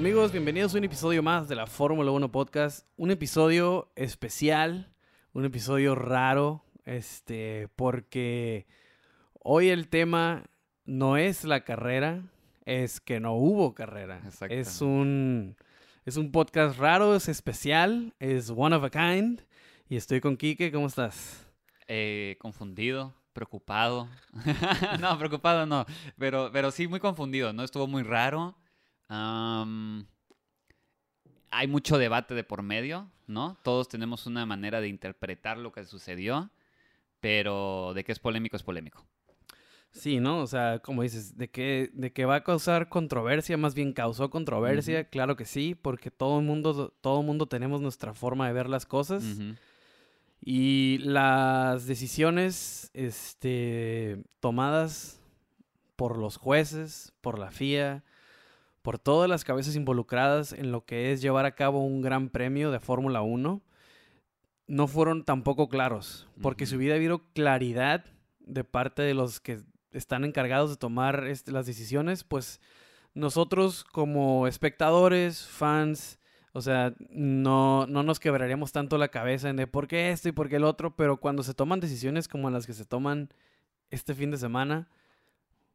Amigos, bienvenidos a un episodio más de la Fórmula 1 Podcast. Un episodio especial, un episodio raro, este, porque hoy el tema no es la carrera, es que no hubo carrera. Es un, es un podcast raro, es especial, es one of a kind. Y estoy con Quique, ¿cómo estás? Eh, confundido, preocupado. no, preocupado no, pero, pero sí muy confundido, ¿no? Estuvo muy raro. Hay mucho debate de por medio, ¿no? Todos tenemos una manera de interpretar lo que sucedió, pero de que es polémico es polémico. Sí, ¿no? O sea, como dices, de que, de que va a causar controversia, más bien causó controversia, claro que sí, porque todo el mundo, todo mundo tenemos nuestra forma de ver las cosas. Y las decisiones este, tomadas por los jueces, por la FIA, por todas las cabezas involucradas en lo que es llevar a cabo un gran premio de Fórmula 1, no fueron tampoco claros. Porque si hubiera habido claridad de parte de los que están encargados de tomar este, las decisiones, pues nosotros como espectadores, fans, o sea, no, no nos quebraríamos tanto la cabeza en de por qué esto y por qué el otro, pero cuando se toman decisiones como las que se toman este fin de semana,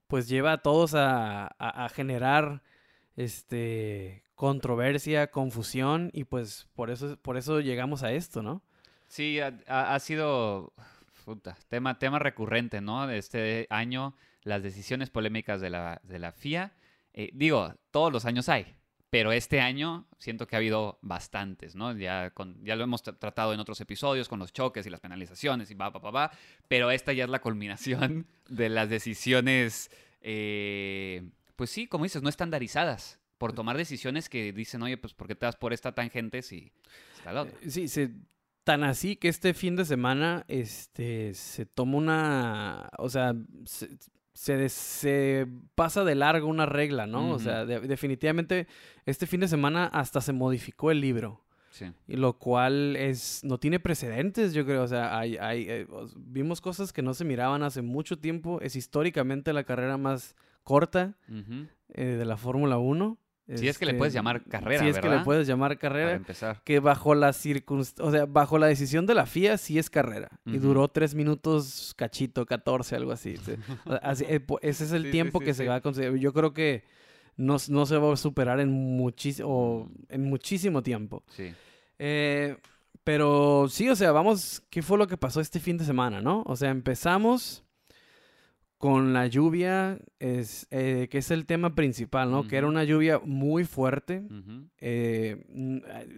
pues lleva a todos a, a- a generar este controversia, confusión, y pues por eso, por eso llegamos a esto, ¿no? Sí, ha, ha- sido puta, tema, tema recurrente, ¿no? De este año, las decisiones polémicas de la, de la FIA. Eh, digo, todos los años hay, pero este año siento que ha habido bastantes, ¿no? Ya, con, ya lo hemos tra- tratado en otros episodios con los choques y las penalizaciones y va, va, va, va, pero esta ya es la culminación de las decisiones, eh, pues sí, como dices, no estandarizadas. Por tomar decisiones que dicen, oye, pues, ¿por qué te das por esta tangente si está la otra? Eh, Sí, se, tan así que este fin de semana este, se toma una, o sea, se, se, des- se pasa de largo una regla, ¿no? O sea, de- definitivamente este fin de semana hasta se modificó el libro. Sí. Y lo cual es no tiene precedentes, yo creo. O sea, hay, hay, eh, os- vimos cosas que no se miraban hace mucho tiempo. Es históricamente la carrera más corta eh, de la Fórmula 1. Si es que le puedes llamar carrera, Si es que le puedes llamar Para carrera empezar. que bajo la o sea, bajo la decisión de la FIA sí es carrera. Y duró tres minutos cachito, 14, algo así. eh, ese es el Sí, tiempo sí, que sí. se va a conseguir. Yo creo que no, no se va a superar en, muchísimo en muchísimo tiempo. Sí. Eh, pero sí, o sea, vamos, ¿qué fue lo que pasó este fin de semana, no? O sea, empezamos con la lluvia, es, eh, que es el tema principal, ¿no? Que era una lluvia muy fuerte eh,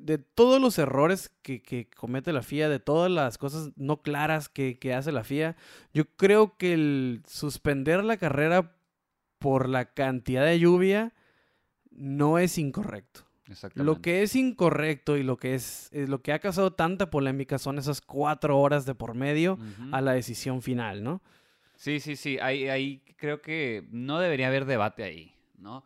de todos los errores que, que comete la FIA, de todas las cosas no claras que, que hace la FIA, yo creo que el suspender la carrera por la cantidad de lluvia no es incorrecto. Exactamente. Lo que es incorrecto y lo que es eh, lo que ha causado tanta polémica son esas cuatro horas de por medio a la decisión final, ¿no? Sí, sí, sí. Ahí, ahí creo que no debería haber debate ahí, ¿no?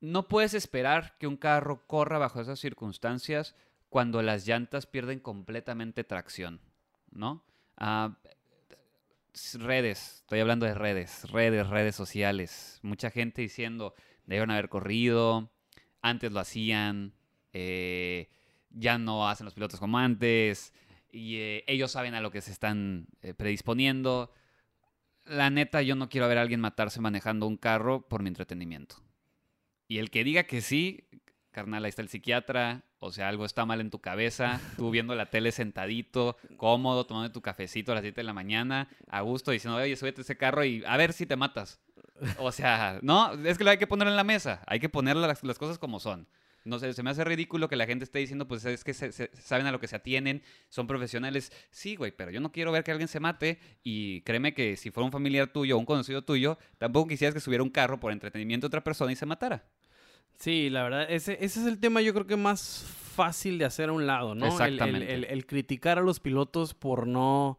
No puedes esperar que un carro corra bajo esas circunstancias cuando las llantas pierden completamente tracción, ¿no? Ah, redes, estoy hablando de redes, redes, redes sociales. Mucha gente diciendo, deben haber corrido, antes lo hacían, eh, ya no hacen los pilotos como antes, y eh, ellos saben a lo que se están eh, predisponiendo. La neta, yo no quiero ver a alguien matarse manejando un carro por mi entretenimiento. Y el que diga que sí, carnal, ahí está el psiquiatra, o sea, algo está mal en tu cabeza, tú viendo la tele sentadito, cómodo, tomando tu cafecito a las 7 de la mañana, a gusto, diciendo, oye, súbete a ese carro y a ver si te matas. O sea, no, es que lo hay que poner en la mesa, hay que poner las, las cosas como son. No sé, se me hace ridículo que la gente esté diciendo, pues es que se- se- saben a lo que se atienen, son profesionales. Sí, güey, pero yo no quiero ver que alguien se mate y créeme que si fuera un familiar tuyo o un conocido tuyo, tampoco quisieras que subiera un carro por entretenimiento de otra persona y se matara. Sí, la verdad, ese, ese es el tema yo creo que más fácil de hacer a un lado, ¿no? El- el- Exactamente. El, el criticar a los pilotos por no...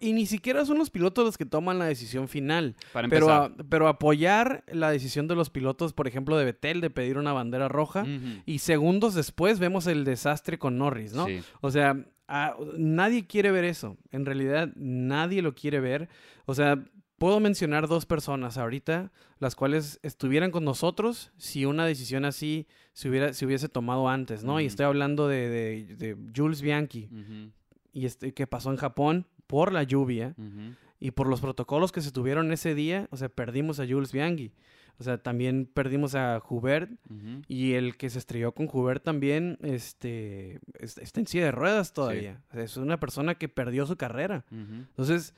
Y ni siquiera son los pilotos los que toman la decisión final. Para Pero, a- pero apoyar la decisión de los pilotos, por ejemplo, de Betel, de pedir una bandera roja. Y segundos después vemos el desastre con Norris, ¿no? Sí. O sea, a- nadie quiere ver eso. En realidad, nadie lo quiere ver. O sea, puedo mencionar dos personas ahorita, las cuales estuvieran con nosotros si una decisión así se, hubiera, se hubiese tomado antes, ¿no? Y estoy hablando de, de- de Jules Bianchi, y este, que pasó en Japón por la lluvia y por los protocolos que se tuvieron ese día, o sea, perdimos a Jules Bianchi. O sea, también perdimos a Hubert y el que se estrelló con Hubert también, este, es- está en silla de ruedas todavía. O sea, es una persona que perdió su carrera. Entonces,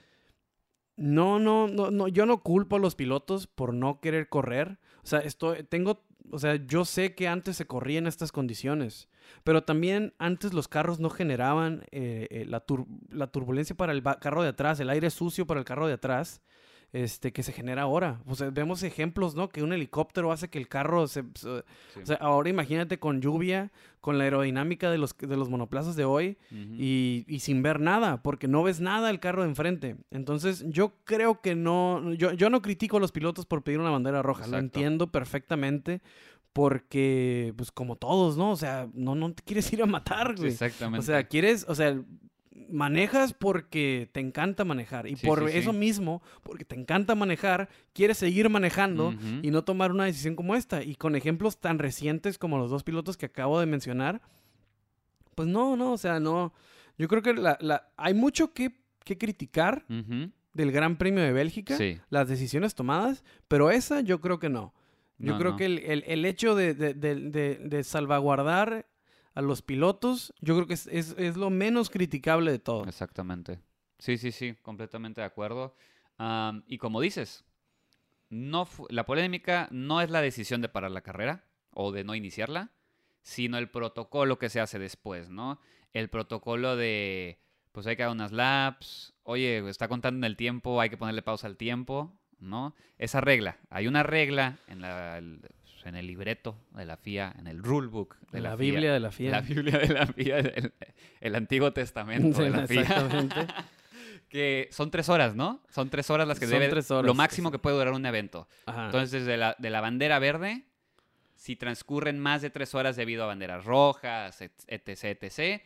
no, no, no, no, yo no culpo a los pilotos por no querer correr. O sea, estoy, tengo, o sea, yo sé que antes se corría en estas condiciones, pero también antes los carros no generaban eh, eh, la, tur- la turbulencia para el carro de atrás, el aire sucio para el carro de atrás. Este, que se genera ahora. O sea, vemos ejemplos, ¿no? Que un helicóptero hace que el carro se... se- Sí. O sea, ahora imagínate con lluvia, con la aerodinámica de los, de los monoplazas de hoy, y, y sin ver nada, porque no ves nada del carro de enfrente. Entonces, yo creo que no, yo, yo no critico a los pilotos por pedir una bandera roja, lo entiendo perfectamente, porque, pues como todos, ¿no? O sea, no, no te quieres ir a matar, güey. Exactamente. O sea, quieres, o sea, manejas porque te encanta manejar. Y Sí, por sí, sí. eso mismo, porque te encanta manejar, quieres seguir manejando y no tomar una decisión como esta. Y con ejemplos tan recientes como los dos pilotos que acabo de mencionar, pues no, no, o sea, no. Yo creo que la, la- hay mucho que, que criticar del Gran Premio de Bélgica, Sí. las decisiones tomadas, pero esa yo creo que no. Yo No, creo no. que el, el- el hecho de- de- de salvaguardar a los pilotos, yo creo que es, es- es lo menos criticable de todo. Exactamente. Sí, sí, sí, completamente de acuerdo. Am, y como dices, no la polémica no es la decisión de parar la carrera o de no iniciarla, sino el protocolo que se hace después, ¿no? El protocolo de, pues hay que dar unas laps, oye, está contando en el tiempo, hay que ponerle pausa al tiempo, ¿no? Esa regla, hay una regla en, la- en el libreto de la FIA, en el rulebook de la, la, Biblia FIA, de la FIA. la Biblia de la FIA, el, el Antiguo Testamento de la FIA. Exactamente. que son tres horas, ¿no? Son tres horas las que Son debe, tres horas, lo máximo que puede durar un evento. Ajá. Entonces, desde la, de la bandera verde, si transcurren más de tres horas debido a banderas rojas, et- etc., etc.,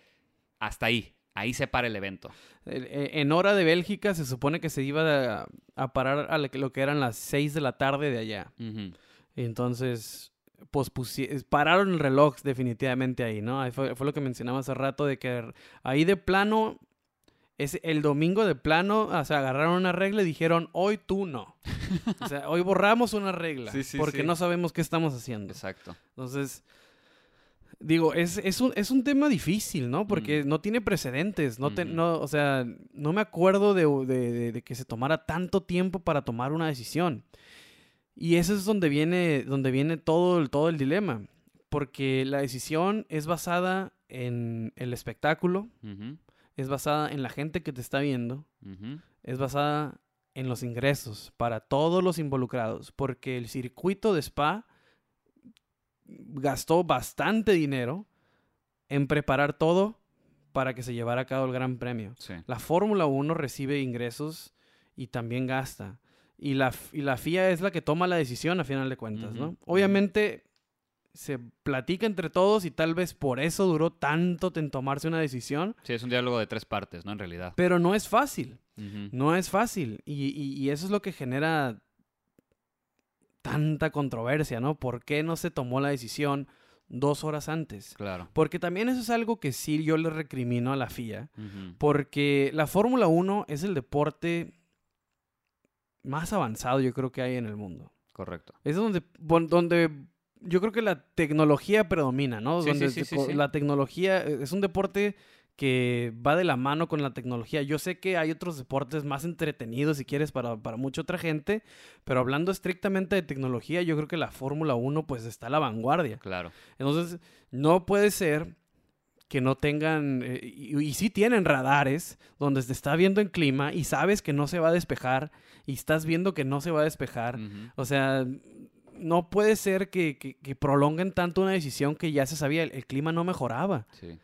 hasta ahí. Ahí se para el evento. Eh, En hora de Bélgica se supone que se iba a, a parar a lo que- eran las 6 de la tarde de allá. Ujú. Entonces, pospusie- pararon el reloj definitivamente ahí, ¿no? Ahí fue, fue lo que mencionaba hace rato de que ahí de plano, es el domingo de plano, o sea, agarraron una regla y dijeron, hoy tú no. o sea, hoy borramos una regla Sí, sí, porque sí. no sabemos qué estamos haciendo. Exacto. Entonces, digo, es, es, un, es un tema difícil, ¿no? Porque Mm. no tiene precedentes, no, te- no o sea, no me acuerdo de, de- de- de que se tomara tanto tiempo para tomar una decisión. Y eso es donde viene, donde viene todo, el, todo el dilema, porque la decisión es basada en el espectáculo, es basada en la gente que te está viendo, es basada en los ingresos para todos los involucrados, porque el circuito de Spa gastó bastante dinero en preparar todo para que se llevara a cabo el Gran Premio. Sí. La Fórmula 1 recibe ingresos y también gasta. Y la, y la FIA es la que toma la decisión a final de cuentas, ¿no? Obviamente se platica entre todos y tal vez por eso duró tanto en tomarse una decisión, Sí, es un diálogo de tres partes, ¿no? En realidad. pero no es fácil. No es fácil. Y, y- y eso es lo que genera tanta controversia, ¿no? ¿Por qué no se tomó la decisión dos horas antes? Claro. Porque también eso es algo que sí yo le recrimino a la FIA. Porque la Fórmula 1 es el deporte más avanzado yo creo que hay en el mundo. Correcto. Es donde, donde yo creo que la tecnología predomina, ¿no? Sí, donde sí, sí, la tecnología eh, es un deporte que va de la mano con la tecnología. Yo sé que hay otros deportes más entretenidos, si quieres, para, para mucha otra gente, pero hablando estrictamente de tecnología, yo creo que la Fórmula 1 pues está a la vanguardia. Claro. Entonces, no puede ser que no tengan, eh, y, y sí tienen radares donde se está viendo en clima y sabes que no se va a despejar y estás viendo que no se va a despejar. O sea, no puede ser que, que- que prolonguen tanto una decisión que ya se sabía, el, el clima no mejoraba. Sí.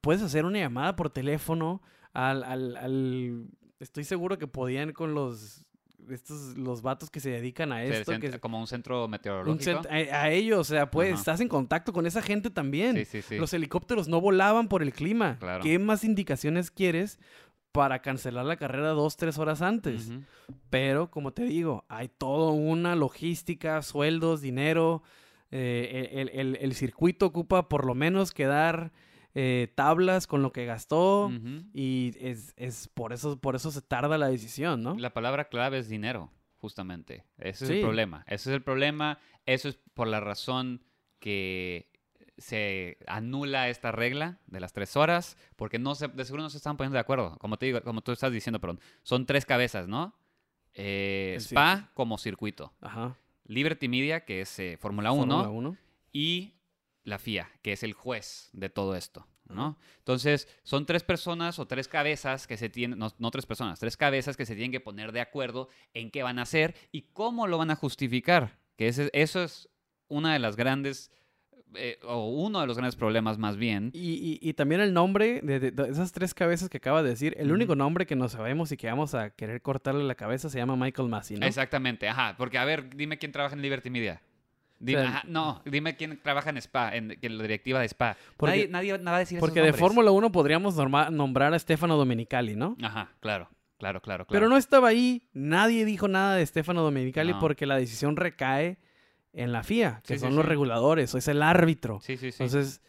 Puedes hacer una llamada por teléfono al, al- al- Estoy seguro que podían con los... Estos, los vatos que se dedican a esto, que, como un centro un meteorológico. cent- a, a ellos, o sea, pues Ajá. estás en contacto con esa gente también. Sí, sí, sí. Los helicópteros no volaban por el clima. Claro. ¿Qué más indicaciones quieres para cancelar la carrera dos, tres horas antes. Pero, como te digo, hay toda una logística, sueldos, dinero. eh, el, el- el circuito ocupa por lo menos quedar eh, tablas con lo que gastó. Y es, es por eso, por eso se tarda la decisión, ¿no? La palabra clave es dinero, justamente. Ese es Sí. el problema. Ese es el problema. Eso es por la razón que se anula esta regla de las tres horas, porque no se, de seguro no se están poniendo de acuerdo. Como te digo, como tú estás diciendo, perdón, son tres cabezas, ¿no? Eh, Spa como circuito, Ajá. Liberty Media, que es eh, Fórmula Fórmula 1, 1. y la FIA, que es el juez de todo esto, ¿no? Entonces, son tres personas o tres cabezas que se tienen, no, no tres personas, tres cabezas que se tienen que poner de acuerdo en qué van a hacer y cómo lo van a justificar. Que ese- eso es una de las grandes, eh, o uno de los grandes problemas más bien. Y, y- y también el nombre de, de- de esas tres cabezas que acaba de decir, el único nombre que no sabemos y que vamos a querer cortarle la cabeza se llama Michael Massey, ¿no? Exactamente, ajá. Porque, a ver, dime quién trabaja en Liberty Media. Dime, O sea, ajá, no, dime quién trabaja en Spa, en, en la directiva de Spa. Porque- nadie, nadie va a decir esos Porque de. Fórmula 1 podríamos norma- nombrar a Stefano Domenicali, ¿no? Ajá, claro, claro, claro, claro. Pero no estaba ahí, nadie dijo nada de Stefano Domenicali No. porque la decisión recae en la FIA, que Sí, sí, son los sí. reguladores, o es el árbitro. Sí, sí, sí. Entonces,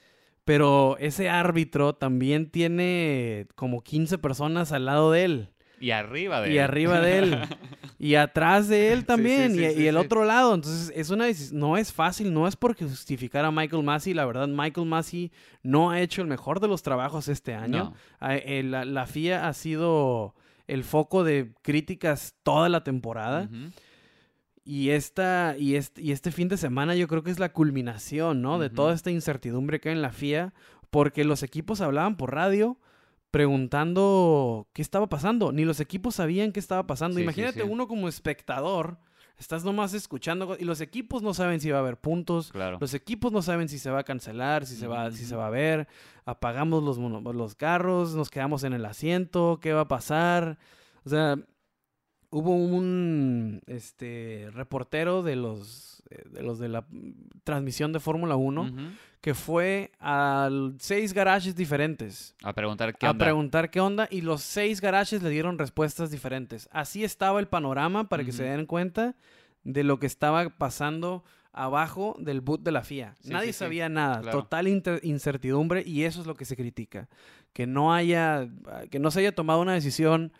pero ese árbitro también tiene como 15 personas al lado de él. Y arriba de y él. arriba de él. y atrás de él también. sí, y, sí, y el sí. otro lado. Entonces, es una no es fácil. No es porque justificar a Michael Massey. La verdad, Michael Massey no ha hecho el mejor de los trabajos este año. No. Eh, la, la FIA ha sido el foco de críticas toda la temporada. Y, esta, y, este, y este fin de semana yo creo que es la culminación, ¿no? De toda esta incertidumbre que hay en la FIA, porque los equipos hablaban por radio preguntando qué estaba pasando. Ni los equipos sabían qué estaba pasando. Sí, Imagínate sí. uno como espectador, estás nomás escuchando y los equipos no saben si va a haber puntos. Claro. Los equipos no saben si se va a cancelar, si se va, si se va a ver. Apagamos los, los carros, nos quedamos en el asiento, ¿qué va a pasar? O sea, hubo un este reportero de los eh, de los de la transmisión de Fórmula 1 Ujú. que fue a seis garajes diferentes A preguntar qué a onda. preguntar qué onda y los seis garajes le dieron respuestas diferentes. Así estaba el panorama para que se den cuenta de lo que estaba pasando abajo del boot de la FIA. Sí, Nadie sí, sí, sabía nada, claro. total incertidumbre y eso es lo que se critica, que no haya que no se haya tomado una decisión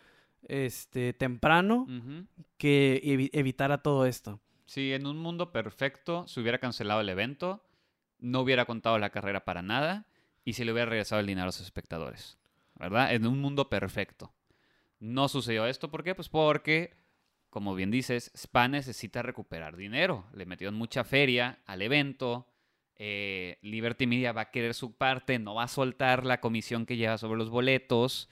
este temprano que evi- evitara todo esto. Si en un mundo perfecto se hubiera cancelado el evento, no hubiera contado la carrera para nada y se le hubiera regresado el dinero a los espectadores. ¿Verdad? En un mundo perfecto. No sucedió esto. ¿Por qué? Pues porque, como bien dices, Spa necesita recuperar dinero. Le metieron mucha feria al evento. eh, Liberty Media va a querer su parte, no va a soltar la comisión que lleva sobre los boletos.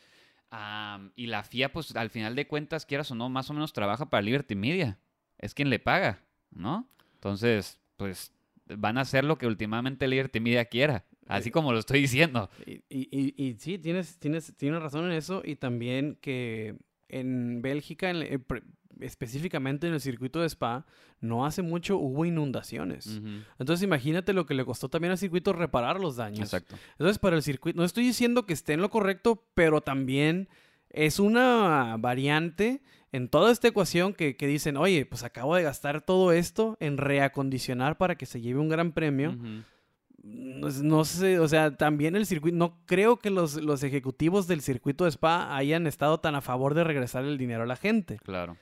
Y la FIA, pues al final de cuentas, quieras o no, más o menos trabaja para Liberty Media. Es quien le paga, ¿no? Entonces, pues van a hacer lo que últimamente Liberty Media quiera. Así como lo estoy diciendo. Y, y- y- y sí, tienes, tienes, tienes razón en eso. Y también que en Bélgica, en- eh, específicamente en el circuito de Spa, no hace mucho hubo inundaciones. Entonces imagínate lo que le costó también al circuito reparar los daños. Exacto. Entonces para el circuito, no estoy diciendo que esté en lo correcto, pero también es una variante en toda esta ecuación que, que dicen, oye, pues acabo de gastar todo esto en reacondicionar para que se lleve un gran premio. No, no sé, o sea, también el circuito, no creo que los, los ejecutivos del circuito de Spa hayan estado tan a favor de regresar el dinero a la gente. Claro.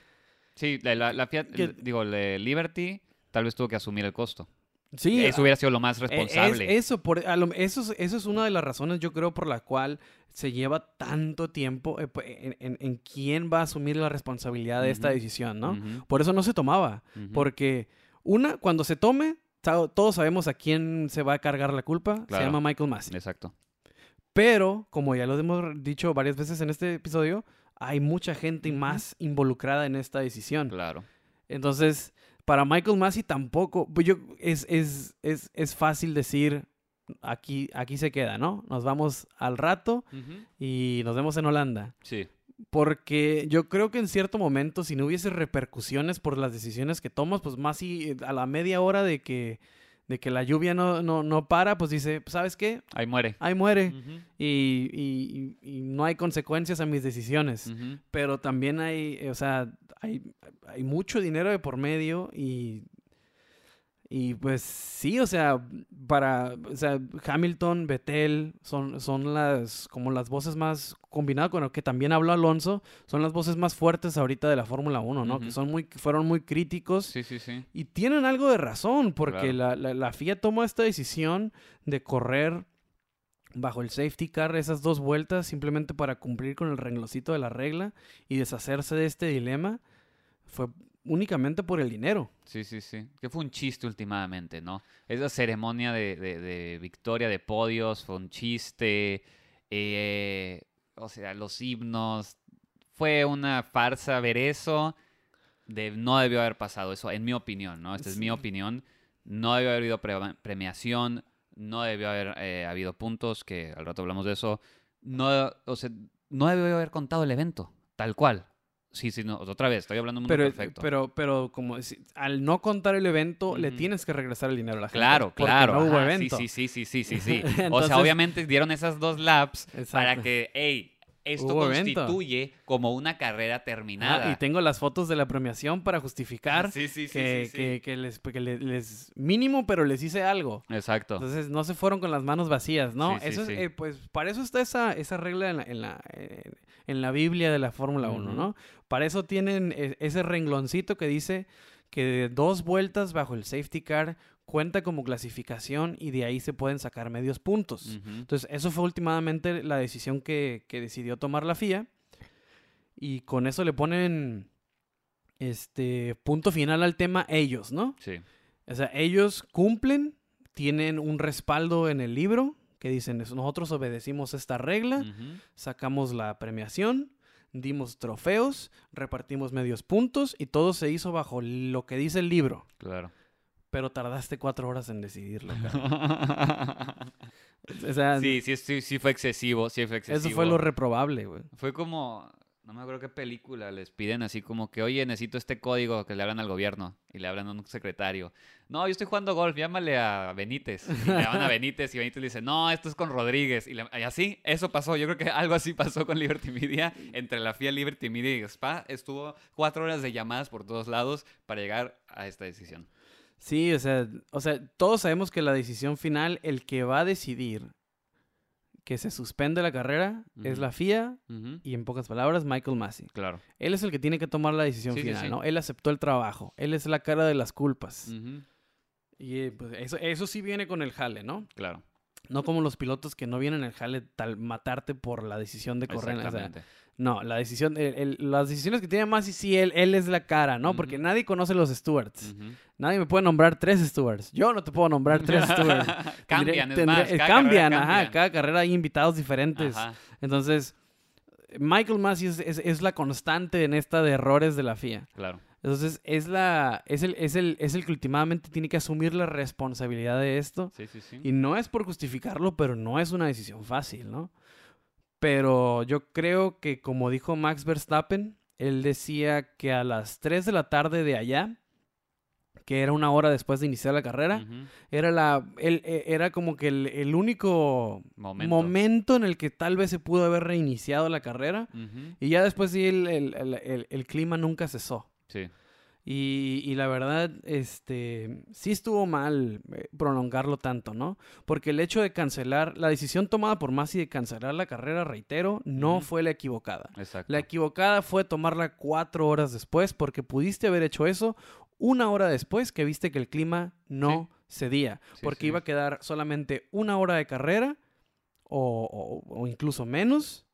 Sí, la, la, Fiat- Que- digo, la Liberty tal vez tuvo que asumir el costo. Sí, Eso hubiera sido lo más es- responsable. eso, por, a lo- eso, es, eso es una de las razones, yo creo, por la cual se lleva tanto tiempo eh, en, en- en quién va a asumir la responsabilidad de esta decisión, ¿no? Por eso no se tomaba. Porque, una, cuando se tome, todos sabemos a quién se va a cargar la culpa. Se llama Michael Massey. Exacto. Pero, como ya lo hemos dicho varias veces en este episodio, hay mucha gente más involucrada en esta decisión. Claro. Entonces, para Michael Massey tampoco, pues yo, es, es, es, es fácil decir, aquí, aquí se queda, ¿no? Nos vamos al rato y nos vemos en Holanda. Sí. Porque yo creo que en cierto momento, si no hubiese repercusiones por las decisiones que tomas, pues Massey eh, a la media hora de que, de que la lluvia no, no, no para, pues dice, ¿sabes qué? Ahí muere. Ahí muere. Y, y- y- y no hay consecuencias a mis decisiones. Pero también hay, o sea, hay, hay mucho dinero de por medio y, y pues sí, o sea, para, o sea, Hamilton, Vettel son, son las, como las voces más, combinado con lo que también habló Alonso, son las voces más fuertes ahorita de la Fórmula 1, ¿no? Que son muy, fueron muy críticos Sí, sí, sí. y tienen algo de razón, porque Claro. la, la, la FIA tomó esta decisión de correr bajo el safety car esas dos vueltas simplemente para cumplir con el renglocito de la regla y deshacerse de este dilema. Fue únicamente por el dinero. Sí, sí, sí. Que fue un chiste últimamente, ¿no? Esa ceremonia de, de- de victoria de podios fue un chiste. eh, o sea, los himnos. Fue una farsa ver eso. De, no debió haber pasado eso, en mi opinión, ¿no? Esta es mi opinión. No debió haber habido pre- premiación. No debió haber eh, habido puntos, que al rato hablamos de eso. No, o sea, no debió haber contado el evento, tal cual. Sí, sí, no, otra vez, estoy hablando muy Pero, perfecto. pero, pero como al no contar el evento, le tienes que regresar el dinero a la gente. Claro, claro. No hubo evento. Sí, sí, sí, sí, sí, sí. o sea, obviamente dieron esas dos laps para que, hey, esto Hubo evento. constituye como una carrera terminada. Ah, y tengo las fotos de la premiación para justificar Sí, sí, sí, que, les, que les mínimo, pero les hice algo. Exacto. Entonces no se fueron con las manos vacías, ¿no? Eso es, eh, pues para eso está esa, esa regla en la, en, la, eh, en la Biblia de la Fórmula 1, Ujú. ¿no? Para eso tienen eh, ese rengloncito que dice que de dos vueltas bajo el safety car cuenta como clasificación y de ahí se pueden sacar medios puntos. Entonces, eso fue últimamente la decisión que, que decidió tomar la FIA. Y con eso le ponen este punto final al tema ellos, ¿no? Sí. O sea, ellos cumplen, tienen un respaldo en el libro que dicen, "Es- nosotros obedecimos esta regla, sacamos la premiación, dimos trofeos, repartimos medios puntos y todo se hizo bajo lo que dice el libro. Claro. Pero tardaste cuatro horas en decidirlo. cara. O sea, sí, sí, sí, sí fue excesivo, sí fue excesivo. eso fue lo reprobable, güey. Fue como, no me acuerdo qué película, les piden así como que, oye, necesito este código que le hablan al gobierno y le hablan a un secretario. No, yo estoy jugando golf, llámale a Benítez. Y le llaman a Benítez y Benítez le dice, no, esto es con Rodríguez. Y, y así, eso pasó. Yo creo que algo así pasó con Liberty Media. Entre la FIA Liberty Media y Spa estuvo cuatro horas de llamadas por todos lados para llegar a esta decisión. Sí, o sea, o sea, todos sabemos que la decisión final, el que va a decidir que se suspende la carrera es la FIA y en pocas palabras Michael Massey. Claro. Él es el que tiene que tomar la decisión Sí, final, sí. ¿no? Él aceptó el trabajo, él es la cara de las culpas. Y eh, pues, eso, eso sí viene con el jale, ¿no? Claro. No como los pilotos que no vienen al jale tal matarte por la decisión de correr. O sea, Exactamente. No, la decisión, el- el- las decisiones que tiene Massey sí, él, él es la cara, ¿no? Porque nadie conoce los stewards. Ujú. Nadie me puede nombrar tres stewards. Yo no te puedo nombrar tres stewards. cambian, es Tendré- más. cada cambian, ajá. cambian. Cada carrera hay invitados diferentes. Ajá. Entonces, Michael Massey es, es- es la constante en esta de errores de la FIA. Claro. Entonces, es la es el, es el, es el que últimamente tiene que asumir la responsabilidad de esto. Sí, sí, sí. Y no es por justificarlo, pero no es una decisión fácil, ¿no? Pero yo creo que, como dijo Max Verstappen, él decía que a las 3 de la tarde de allá, que era una hora después de iniciar la carrera, era, la, él, eh, era como que el, el único Momento. momento en el que tal vez se pudo haber reiniciado la carrera. Y ya después sí, el, el- el- el- el clima nunca cesó. Sí. Y, y la verdad, este, sí estuvo mal eh, prolongarlo tanto, ¿no? Porque el hecho de cancelar, la decisión tomada por Masi de cancelar la carrera, reitero, no fue la equivocada. Exacto. La equivocada fue tomarla cuatro horas después, porque pudiste haber hecho eso una hora después que viste que el clima no cedía, Sí, porque sí. iba a quedar solamente una hora de carrera o, o- o incluso menos,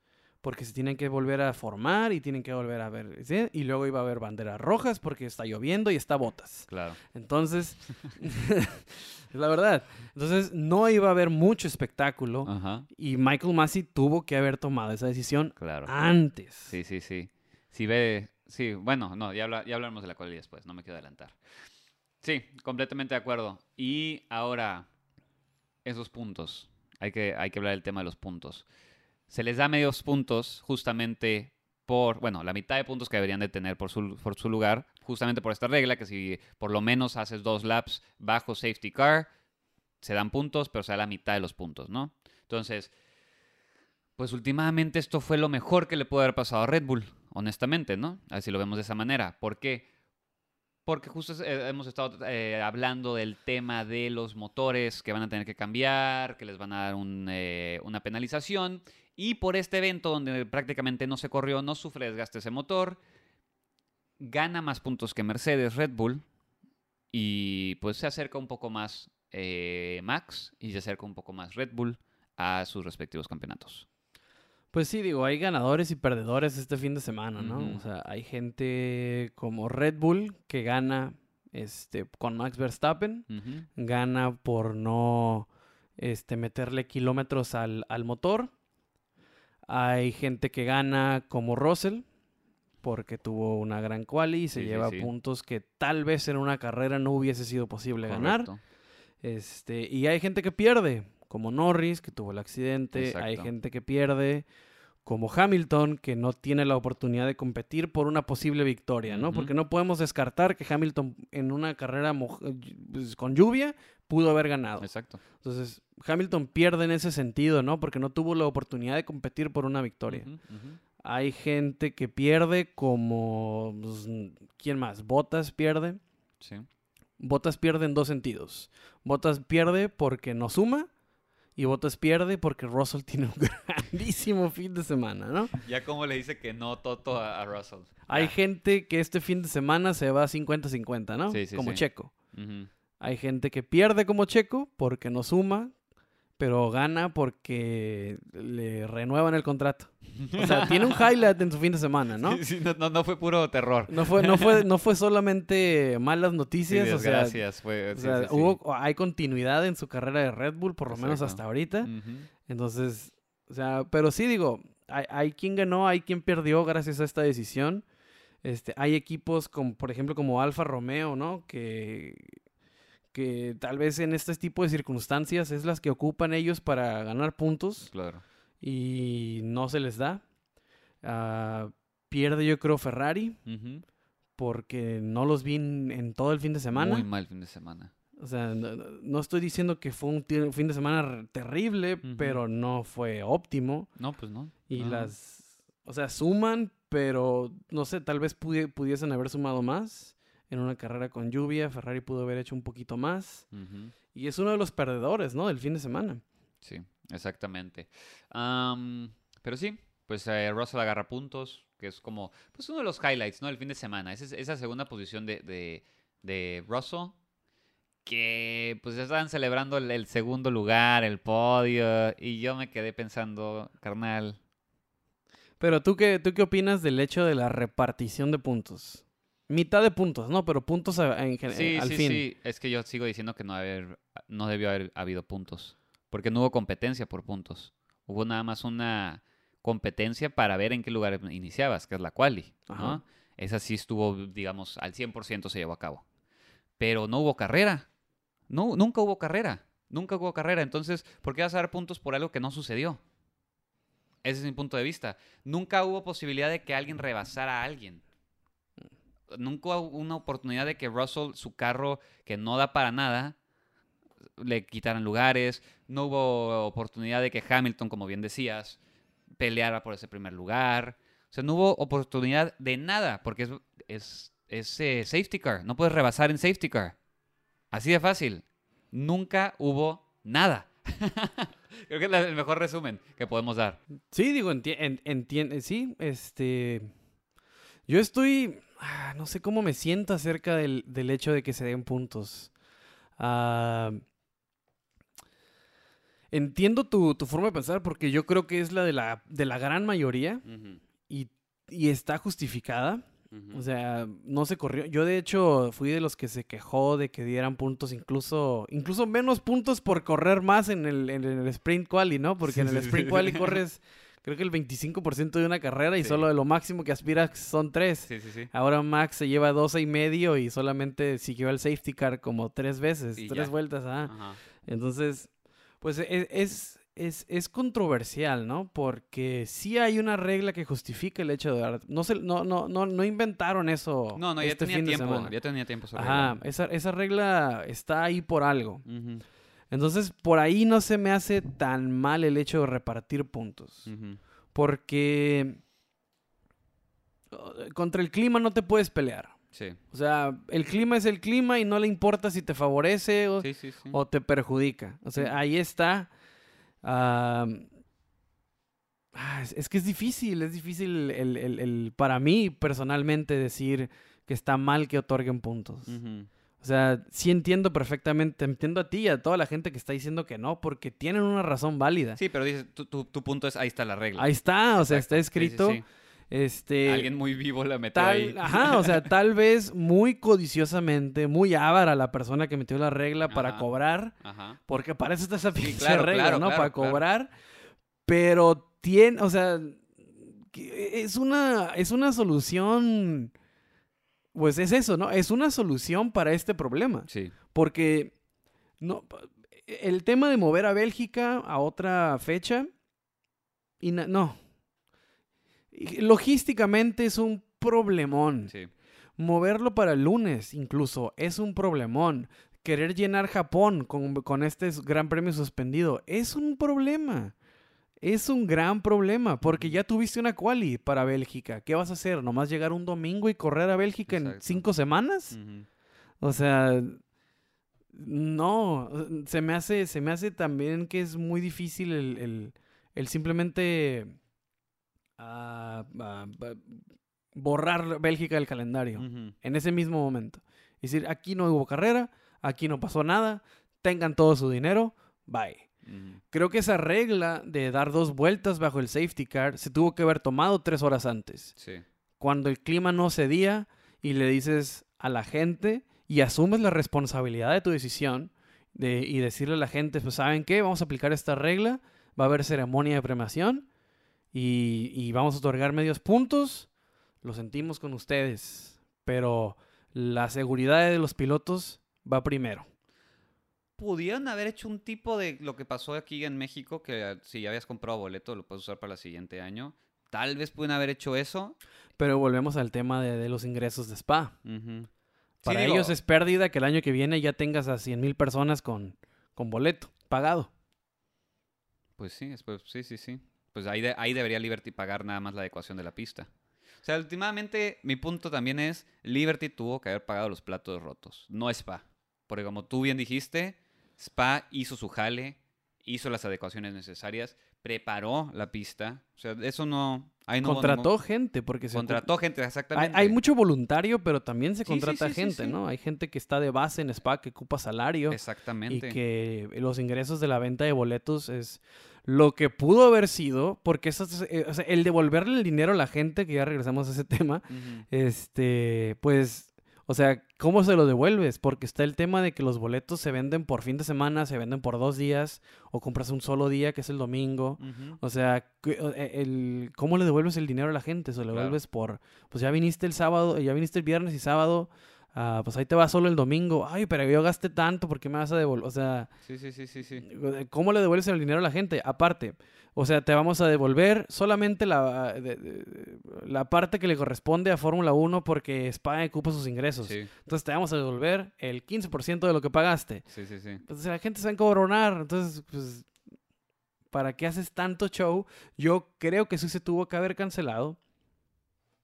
porque se tienen que volver a formar y tienen que volver a ver, ¿sí? y luego iba a haber banderas rojas porque está lloviendo y está botas. Claro. Entonces, es la verdad. Entonces, no iba a haber mucho espectáculo Ajá. y Michael Massey tuvo que haber tomado esa decisión Claro. antes. Sí, sí, sí. Si ve. Sí, bueno, no, ya, habla- ya hablaremos de la quali después, no me quiero adelantar. Sí, completamente de acuerdo. Y ahora, esos puntos. Hay que, hay que hablar del tema de los puntos. Se les da medios puntos justamente por, bueno, la mitad de puntos que deberían de tener por su, por su lugar, justamente por esta regla, que si por lo menos haces dos laps bajo safety car, se dan puntos, pero se da la mitad de los puntos, ¿no? Entonces, pues últimamente esto fue lo mejor que le pudo haber pasado a Red Bull, honestamente, ¿no? A ver si lo vemos de esa manera. ¿Por qué? Porque justo eh, hemos estado eh, hablando del tema de los motores que van a tener que cambiar, que les van a dar un, eh, una penalización. Y por este evento, donde prácticamente no se corrió, no sufre desgaste ese motor, gana más puntos que Mercedes, Red Bull, y pues se acerca un poco más Max y se acerca un poco más Red Bull a sus respectivos campeonatos. Pues sí, digo, hay ganadores y perdedores este fin de semana, ¿no? O sea, hay gente como Red Bull que gana este, con Max Verstappen, gana por no este, meterle kilómetros al, al motor. Hay gente que gana como Russell, porque tuvo una gran quali y se Sí, lleva sí. puntos que tal vez en una carrera no hubiese sido posible ganar. Este, y hay gente que pierde, como Norris, que tuvo el accidente. Hay gente que pierde, como Hamilton, que no tiene la oportunidad de competir por una posible victoria, ¿no? Porque no podemos descartar que Hamilton en una carrera pues, con lluvia pudo haber ganado. Exacto. Entonces, Hamilton pierde en ese sentido, ¿no? Porque no tuvo la oportunidad de competir por una victoria. Hay gente que pierde, como. pues, ¿Quién más? Botas pierde. Sí. Botas pierde en dos sentidos. Botas pierde porque no suma y Botas pierde porque Russell tiene un grandísimo fin de semana, ¿no? Ya como le dice que no Toto a, a Russell. Hay Ya. gente que este fin de semana se va 50-50, ¿no? Sí, sí, como sí. Checo. Hay gente que pierde como Checo porque no suma, pero gana porque le renuevan el contrato. O sea, tiene un highlight en su fin de semana, ¿no? Sí, sí, no, no, no fue puro terror. No fue, no fue, no fue solamente malas Sí, noticias, o sea, desgracias. fue, o sí, sea, sí, sí. hubo, hay continuidad en su carrera de Red Bull, por lo menos hasta ahorita. Entonces, o sea, pero sí digo, hay, hay quien ganó, hay quien perdió gracias a esta decisión. Este, hay equipos como, por ejemplo, como Alfa Romeo, ¿no? Que, que tal vez en este tipo de circunstancias es las que ocupan ellos para ganar puntos Claro. y no se les da. Ah, pierde yo creo Ferrari porque no los vi en, en todo el fin de semana. Muy mal fin de semana. O sea, no, estoy diciendo que fue un fin de semana terrible, pero no fue óptimo. No, pues no. Y las, o sea, suman, pero no sé, tal vez pudi- pudiesen haber sumado más. En una carrera con lluvia, Ferrari pudo haber hecho un poquito más. Y es uno de los perdedores, ¿no? Del fin de semana. Sí, exactamente. Am, pero sí, pues eh, Russell agarra puntos, que es como pues uno de los highlights, ¿no? El fin de semana. Esa, esa segunda posición de, de, de Russell, que pues ya estaban celebrando el, el segundo lugar, el podio, y yo me quedé pensando, carnal, Pero ¿tú qué, ¿tú qué opinas del hecho de la repartición de puntos? Mitad de puntos, ¿no? Pero puntos en gen- Sí, al sí, fin. sí. Es que yo sigo diciendo que no, haber, no debió haber habido puntos. Porque no hubo competencia por puntos. Hubo nada más una competencia para ver en qué lugar iniciabas, que es la quali. ¿no? Ajá. Esa sí estuvo, digamos, al 100% se llevó a cabo. Pero no hubo carrera. No, nunca hubo carrera. Nunca hubo carrera. Entonces, ¿por qué vas a dar puntos por algo que no sucedió? Ese es mi punto de vista. Nunca hubo posibilidad de que alguien rebasara a alguien. Nunca hubo una oportunidad de que Russell, su carro, que no da para nada, le quitaran lugares. No hubo oportunidad de que Hamilton, como bien decías, peleara por ese primer lugar. O sea, no hubo oportunidad de nada, porque es, es, eh, safety car. No puedes rebasar en safety car. Así de fácil. Nunca hubo nada. Creo que es el mejor resumen que podemos dar. Sí, digo, entiende, sí, este... Yo estoy, ah, no sé cómo me siento acerca del, del hecho de que se den puntos. Ah, entiendo tu, tu forma de pensar porque yo creo que es la de la, de la gran mayoría y, y está justificada. O sea, no se corrió. Yo de hecho fui de los que se quejó de que dieran puntos, incluso, incluso menos puntos por correr más en el, en el sprint quali, ¿no? Porque en el sprint quali corres, creo que el 25% de una carrera y Sí. solo de lo máximo que aspiras son tres. sí, sí, sí. Ahora Max se lleva 12 y medio y solamente siguió el safety car como tres veces, Y tres ya. vueltas. ah. Ajá. Entonces, pues e- es, es, es controversial, ¿no? Porque sí hay una regla que justifica el hecho de dar... No, se, no, no, no, no inventaron eso No, no, ya este tenía tiempo. Ya tenía tiempo. esa Ajá, regla. esa, esa regla está ahí por algo. Ujú. Entonces, por ahí no se me hace tan mal el hecho de repartir puntos. Porque uh, contra el clima no te puedes pelear. Sí. O sea, el clima es el clima y no le importa si te favorece o, Sí, sí, sí. o te perjudica. O sea, ahí está. Ah, es, que es difícil, es difícil el, el- el- para mí personalmente decir que está mal que otorguen puntos. O sea, sí entiendo perfectamente, entiendo a ti y a toda la gente que está diciendo que no, porque tienen una razón válida. Sí, pero dices, tu, tu- tu punto es, ahí está la regla. Ahí está, o sea, está Exacto. Sí, sí, escrito. sí. Este, Alguien muy vivo la metió ahí. ajá, o sea, tal vez muy codiciosamente, muy avara la persona que metió la regla para Ajá. cobrar, Ajá. porque para eso está esa pinche claro, regla, claro, ¿no? claro, para cobrar, pero tiene, o sea, es una, es una solución, pues es eso, ¿no? Es una solución para este problema. Sí. Porque no, el tema de mover a Bélgica a otra fecha, y no. Logísticamente es un problemón. Sí. Moverlo para el lunes incluso es un problemón. Querer llenar Japón con, con este gran premio suspendido es un problema. Es un gran problema porque ya tuviste una quali para Bélgica. ¿Qué vas a hacer? ¿Nomás llegar un domingo y correr a Bélgica en cinco semanas? O sea, no, se me hace, se me hace también que es muy difícil el, el- el simplemente ah, ah, borrar Bélgica del calendario en ese mismo momento. Es decir, aquí no hubo carrera, aquí no pasó nada, tengan todo su dinero, bye. Creo que esa regla de dar dos vueltas bajo el safety car se tuvo que haber tomado tres horas antes Sí. cuando el clima no cedía y le dices a la gente y asumes la responsabilidad de tu decisión de, y decirle a la gente, pues saben qué, vamos a aplicar esta regla, va a haber ceremonia de premiación y, y vamos a otorgar medios puntos, lo sentimos con ustedes, pero la seguridad de los pilotos va primero. Pudieron haber hecho un tipo de lo que pasó aquí en México, que ah, si ya habías comprado boleto, lo puedes usar para el siguiente año. Tal vez pudieron haber hecho eso. Pero volvemos al tema de, de los ingresos de Spa. Para ellos es pérdida que el año que viene ya tengas a 100 mil personas con, con boleto pagado. Pues sí, después, sí, sí, sí. Pues ahí, de- ahí debería Liberty pagar nada más la adecuación de la pista. O sea, últimamente mi punto también es, Liberty tuvo que haber pagado los platos rotos, no Spa. Porque como tú bien dijiste, Spa hizo su jale, hizo las adecuaciones necesarias, preparó la pista. O sea, eso no... Ahí no hubo contrató gente porque se Contrató gente, Hay, exactamente. hay mucho voluntario, pero también se sí, contrata sí, sí, gente. ¿no? Hay gente que está de base en Spa que ocupa salario y Exactamente. que los ingresos de la venta de boletos es lo que pudo haber sido, porque eso es, eh, o sea, el devolverle el dinero a la gente, que ya regresamos a ese tema, este, pues, o sea, ¿cómo se lo devuelves? Porque está el tema de que los boletos se venden por fin de semana, se venden por dos días, o compras un solo día, que es el domingo. O sea, e- el, ¿cómo le devuelves el dinero a la gente? Se lo Claro. devuelves por, pues ya viniste el sábado, ya viniste el viernes y sábado, ah, pues ahí te va solo el domingo. Ay, pero yo gasté tanto, ¿por qué me vas a devolver? O sea, Sí, sí, sí, sí, sí. ¿cómo le devuelves el dinero a la gente? Aparte, o sea, te vamos a devolver solamente la, de- de- la parte que le corresponde a Fórmula 1 porque Spa ocupa sus ingresos. Sí, Entonces te vamos a devolver el 15% de lo que pagaste. sí, sí, sí. Pues la gente se va a encabronar. Entonces, pues, ¿para qué haces tanto show? Yo creo que sí se tuvo que haber cancelado.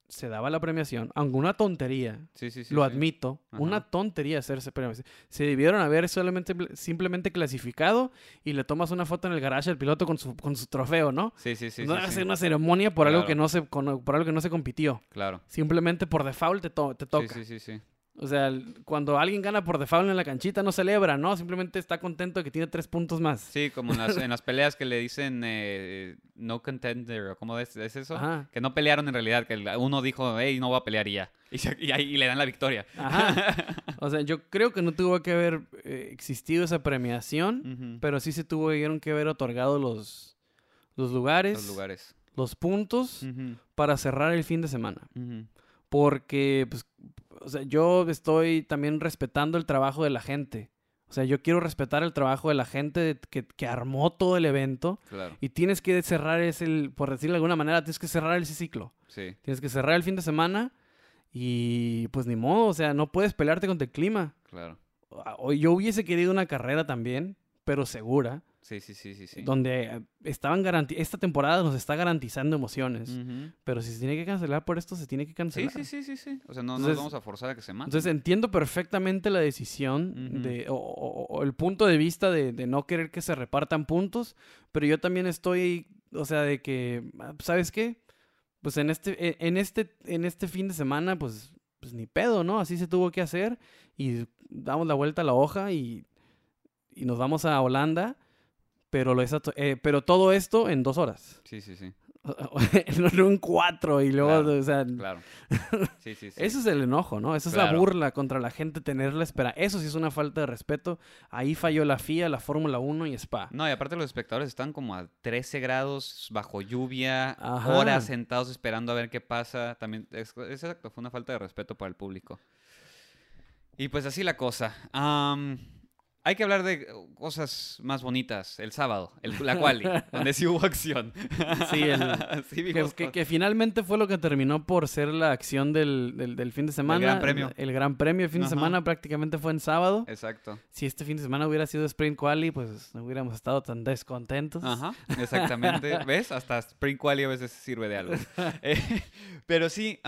Se daba la premiación, aunque una tontería, Sí, sí, sí, lo admito, Ajá. una tontería hacerse premiación. Se debieron haber solamente simplemente clasificado y le tomas una foto en el garage al piloto con su, con su trofeo, ¿no? Sí, sí, sí. no sí, hacer sí. una ceremonia por algo que no se por algo que no se compitió. Claro. Simplemente por default te, to- te toca. Sí, sí, sí, sí. O sea, cuando alguien gana por default en la canchita no celebra, ¿no? Simplemente está contento de que tiene tres puntos más. Sí, como en las, en las peleas que le dicen eh, no contender, o ¿cómo es, es eso? Ajá. Que no pelearon en realidad, que uno dijo, hey, no voy a pelear y ya. Y, se- y ahí y le dan la victoria. Ajá. O sea, yo creo que no tuvo que haber eh, existido esa premiación, pero sí se tuvieron que haber otorgado los, los lugares, Los lugares. los puntos para cerrar el fin de semana. Porque, pues, o sea, yo estoy también respetando el trabajo de la gente. O sea, yo quiero respetar el trabajo de la gente que, que armó todo el evento. Claro, Y tienes que cerrar ese, por decirlo de alguna manera, tienes que cerrar ese ciclo. sí. Tienes que cerrar el fin de semana y pues ni modo, o sea, no puedes pelearte contra el clima. Claro. O- Yo hubiese querido una carrera también, pero segura, Sí, sí, sí, sí. sí. donde eh, estaban garanti esta temporada nos está garantizando emociones, pero si se tiene que cancelar por esto, se tiene que Sí, cancelar. sí, sí, sí, sí. O sea, no Entonces- nos vamos a forzar a que se mate. Entonces entiendo perfectamente la decisión de, o, o- o el punto de vista de, de no querer que se repartan puntos, pero yo también estoy, o sea, de que, ah, ¿sabes qué? Pues en este, e- en este, en este fin de semana, pues, pues ni pedo, ¿no? Así se tuvo que hacer y damos la vuelta a la hoja y, y nos vamos a Holanda, pero, lo esa- eh, pero todo esto en dos horas, Sí, sí, sí. no en cuatro y luego, Claro, o sea, Claro. Sí, sí, sí. Eso es el enojo, ¿no? Esa es la burla contra la gente, tener la espera. Eso sí es una falta de respeto. Ahí falló la FIA, la Fórmula 1 y Spa. No, y aparte los espectadores están como a 13 grados, bajo lluvia, Ajá. horas sentados esperando a ver qué pasa. También, es, es exacto, fue una falta de respeto para el público. Y pues así la cosa. Am, hay que hablar de cosas más bonitas. El sábado, el, la quali, donde sí hubo acción. Sí, el- Sí Que, que- que finalmente fue lo que terminó por ser la acción del, del- del fin de semana. Gran Premio. El, gran premio el fin Ajá. de semana prácticamente fue en sábado. Exacto. Si este fin de semana hubiera sido Sprint Quali, pues no hubiéramos estado tan descontentos. Ajá, exactamente. ¿Ves? Hasta Spring Quali a veces sirve de algo. Eh, pero sí,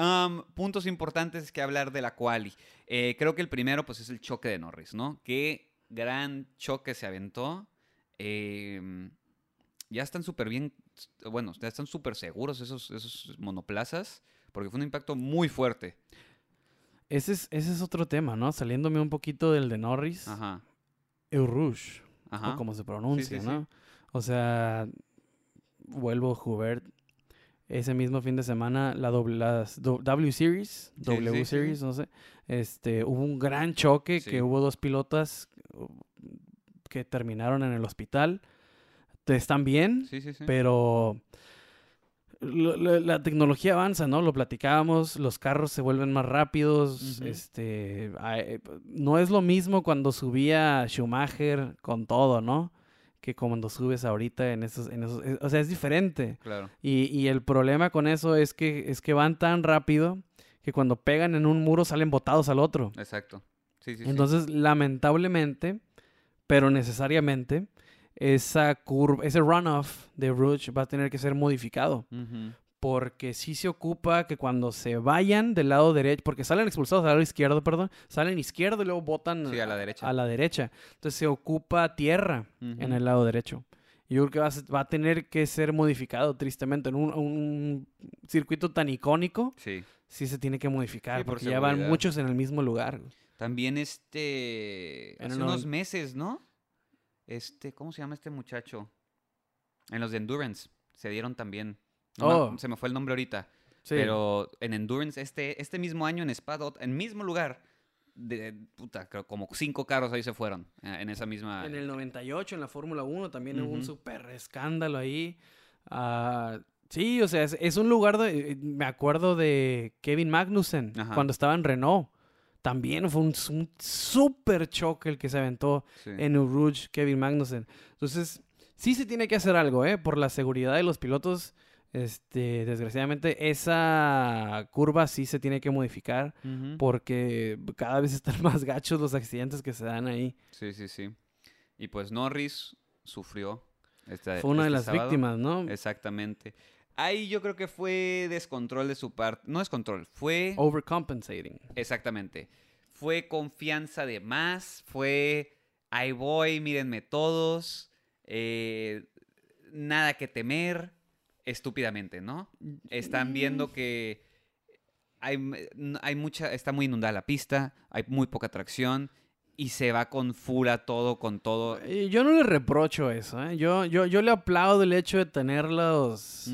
puntos importantes que hablar de la Quali. Eh, creo que el primero, pues, es el choque de Norris, ¿no? Qué gran choque se aventó. Em, ya están súper bien, bueno, ya están súper seguros esos, esos monoplazas, porque fue un impacto muy fuerte. Ese, es, ese es otro tema, ¿no? Saliéndome un poquito del de Norris. Ajá, Rouge. ajá. o como se pronuncia, sí, ¿no? O sea, vuelvo a Hubert. Ese mismo fin de semana, la las W Series, W Series, no sé, este, hubo un gran choque Sí. que hubo dos pilotas uh, que terminaron en el hospital. Están bien, Sí, sí, sí. pero la tecnología avanza, ¿no? Lo platicábamos, los carros se vuelven más rápidos, este, no es lo mismo cuando subía Schumacher con todo, ¿no? Que cuando subes ahorita en esos, en esos, eh, o sea, es diferente. Claro. Y, y el problema con eso es que, es que van tan rápido que cuando pegan en un muro salen botados al otro. Exacto. Sí, sí, sí. Entonces, lamentablemente, pero necesariamente, esa curva, ese runoff de Rouge va a tener que ser modificado. Porque sí se ocupa que cuando se vayan del lado derecho, porque salen expulsados al lado izquierdo, perdón, salen izquierdo y luego botan Sí, a la derecha. a la derecha. Entonces se ocupa tierra en el lado derecho. Y Yo creo que va a, ser- va a tener que ser modificado, tristemente, en un, un circuito tan icónico, Sí. Sí se tiene que modificar, Sí, por porque ya van muchos en el mismo lugar. También este. En Hace el unos meses, ¿no? Este, ¿cómo se llama este muchacho? En los de Endurance. Se dieron también. No me- Oh. se me fue el nombre ahorita. Sí. Pero en Endurance, este, este mismo año en Spa, ot- en mismo lugar. De, puta, creo como cinco carros ahí se fueron. eh, En esa misma. En el 98, en la Fórmula 1, también hubo un Ujú. súper escándalo ahí. Ah, sí, o sea, es, es un lugar de... eh, Me acuerdo de Kevin Magnussen, Ajá. cuando estaba en Renault. También fue un, un súper choque el que se aventó Sí. en Rouge, Kevin Magnussen. Entonces, sí se tiene que hacer algo, ¿eh? Por la seguridad de los pilotos. Este, desgraciadamente, esa curva sí se tiene que modificar porque cada vez están más gachos los accidentes que se dan ahí. Sí, sí, sí. Y pues Norris sufrió. Este, Fue una de este las sábado. víctimas, ¿no? Exactamente. Ahí yo creo que fue descontrol de su parte. No descontrol, fue... Overcompensating. Exactamente. Fue confianza de más, fue ahí voy, mírenme todos, eh, nada que temer, estúpidamente, ¿no? Están viendo que hay, hay mucha, está muy inundada la pista, hay muy poca tracción y se va con fura todo, con todo. Yo no le reprocho eso, ¿eh? Yo, yo, yo le aplaudo el hecho de tener los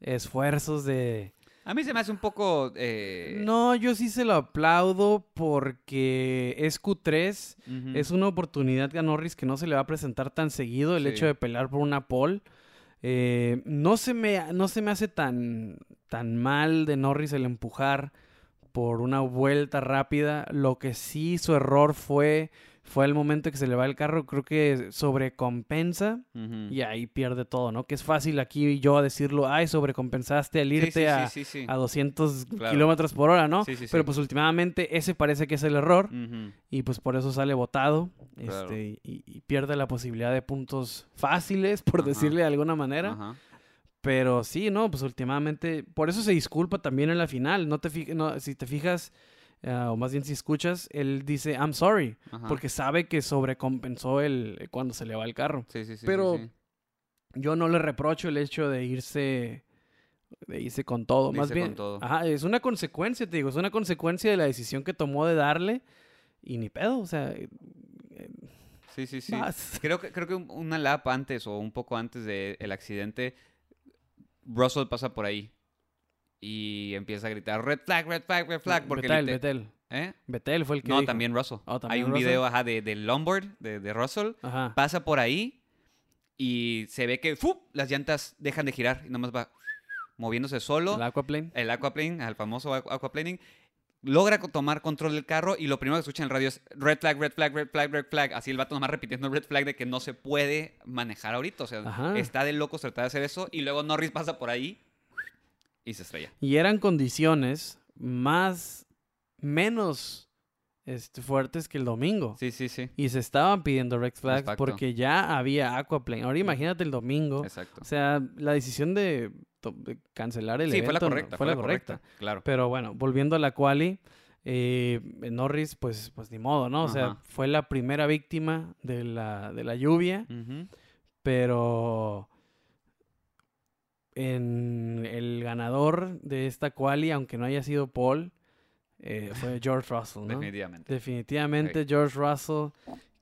esfuerzos de... A mí se me hace un poco... eh, No, yo sí se lo aplaudo porque es Q3, ujú. es una oportunidad a Norris que no se le va a presentar tan seguido, el Sí. hecho de pelear por una pole. Eh, no, se me, no se me hace tan, tan mal de Norris el empujar por una vuelta rápida. Lo que sí su error fue fue el momento que se le va el carro, creo que sobrecompensa y ahí pierde todo, ¿no? Que es fácil aquí yo decirlo, ay, sobrecompensaste al irte sí, a, sí, sí, sí. a 200 Claro. kilómetros por hora, ¿no? Sí, sí, Pero pues últimamente ese parece que es el error y pues por eso sale votado Claro. este, y, y pierde la posibilidad de puntos fáciles, por Ajá. decirle de alguna manera. Ajá. Pero sí, no, pues últimamente, por eso se disculpa también en la final. No te fij- no, si te fijas, ah, o más bien si escuchas, él dice I'm sorry, Ajá. porque sabe que sobrecompensó el cuando se le va el carro. Sí, sí, sí, pero- sí. Yo no le reprocho el hecho de irse de irse con todo, De más bien. con todo. Ajá, es una consecuencia, te digo, es una consecuencia de la decisión que tomó de darle y ni pedo, o sea, eh, Sí, sí, sí. Creo que, creo que un- una lap antes o un poco antes del accidente, Russell pasa por ahí y empieza a gritar red flag, red flag, red flag. Porque Betel, Betel. ¿Eh? Betel fue el que No, dijo. también Russell. Oh, Hay ¿también un Russell? video ajá, de, del longboard de, de Russell. Ajá. Pasa por ahí y se ve que las llantas dejan de girar y nomás va moviéndose solo. El aquaplane. El aquaplane, el famoso aqu- aquaplaning, logra tomar control del carro y lo primero que escucha en el radio es red flag, red flag, red flag, red flag. Así el vato nomás repitiendo red flag de que no se puede manejar ahorita. O sea, Ajá. está de locos tratar de hacer eso y luego Norris pasa por ahí y se estrella. Y eran condiciones más, menos este, fuertes que el domingo. Sí, sí, sí. Y se estaban pidiendo red flags Exacto. porque ya había aquaplane. Ahora imagínate el domingo. Exacto. O sea, la decisión de, cancelar el Sí, fue la correcta. fue la correcta. Claro. Pero bueno, volviendo a la quali, eh, Norris, pues, pues ni modo, ¿no? O sea, fue la primera víctima de la, de la lluvia, pero en el ganador de esta quali, aunque no haya sido Paul, eh, fue George Russell, ¿no? Definitivamente. Definitivamente George Russell,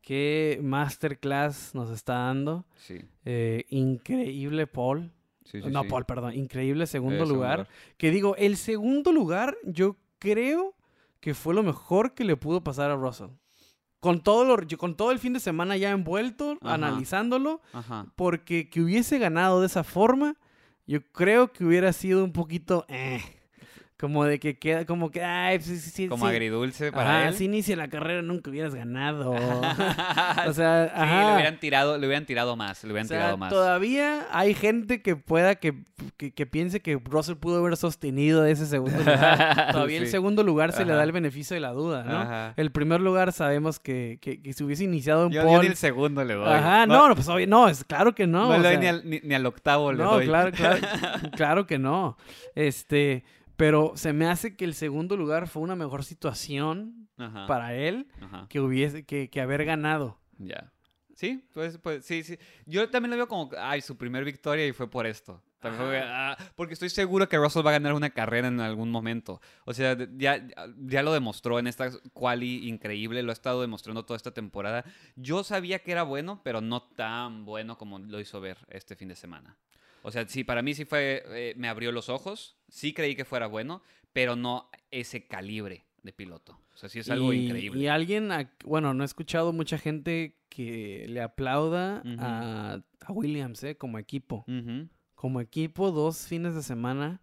qué masterclass nos está dando. Sí. Eh, increíble Paul. Sí, sí, no, sí. Paul, perdón. Increíble segundo Eh, segundo lugar. Que digo, el segundo lugar yo creo que fue lo mejor que le pudo pasar a Russell. Con todo, lo, con todo el fin de semana ya envuelto, Ajá. analizándolo, Ajá. porque que hubiese ganado de esa forma, yo creo que hubiera sido un poquito... eh, como de que queda, como que... Ay, sí, sí, sí, Como sí. agridulce para Ajá, él. si inicia la carrera nunca hubieras ganado. o sea, Sí, ajá. le hubieran tirado, le hubieran tirado más, le hubieran O sea, tirado más. todavía hay gente que pueda que, que, que piense que Russell pudo haber sostenido ese segundo lugar. Todavía el Sí. segundo lugar se le da el beneficio de la duda, ¿no? Ajá. El primer lugar sabemos que, que, que si hubiese iniciado en Yo, yo ni el segundo le doy. Ajá, no, no, pues obvio, no, es claro que no. No, le doy sea, ni, al, ni, ni al octavo le no, doy. claro, claro, claro que no. Este, pero se me hace que el segundo lugar fue una mejor situación Ajá. para él Ajá. que hubiese que, que haber ganado. Ya. Sí, pues, pues sí, sí. Yo también lo veo como, ay, su primer victoria y fue por esto. Fue, ah, porque estoy seguro que Russell va a ganar una carrera en algún momento. O sea, ya, ya lo demostró en esta quali increíble, lo ha estado demostrando toda esta temporada. Yo sabía que era bueno, pero no tan bueno como lo hizo ver este fin de semana. O sea, sí, para mí sí fue, eh, me abrió los ojos, sí creí que fuera bueno, pero no ese calibre de piloto. O sea, sí es algo y, increíble. Y alguien, bueno, no he escuchado mucha gente que le aplauda a, a Williams, ¿eh? Como equipo. Como equipo, dos fines de semana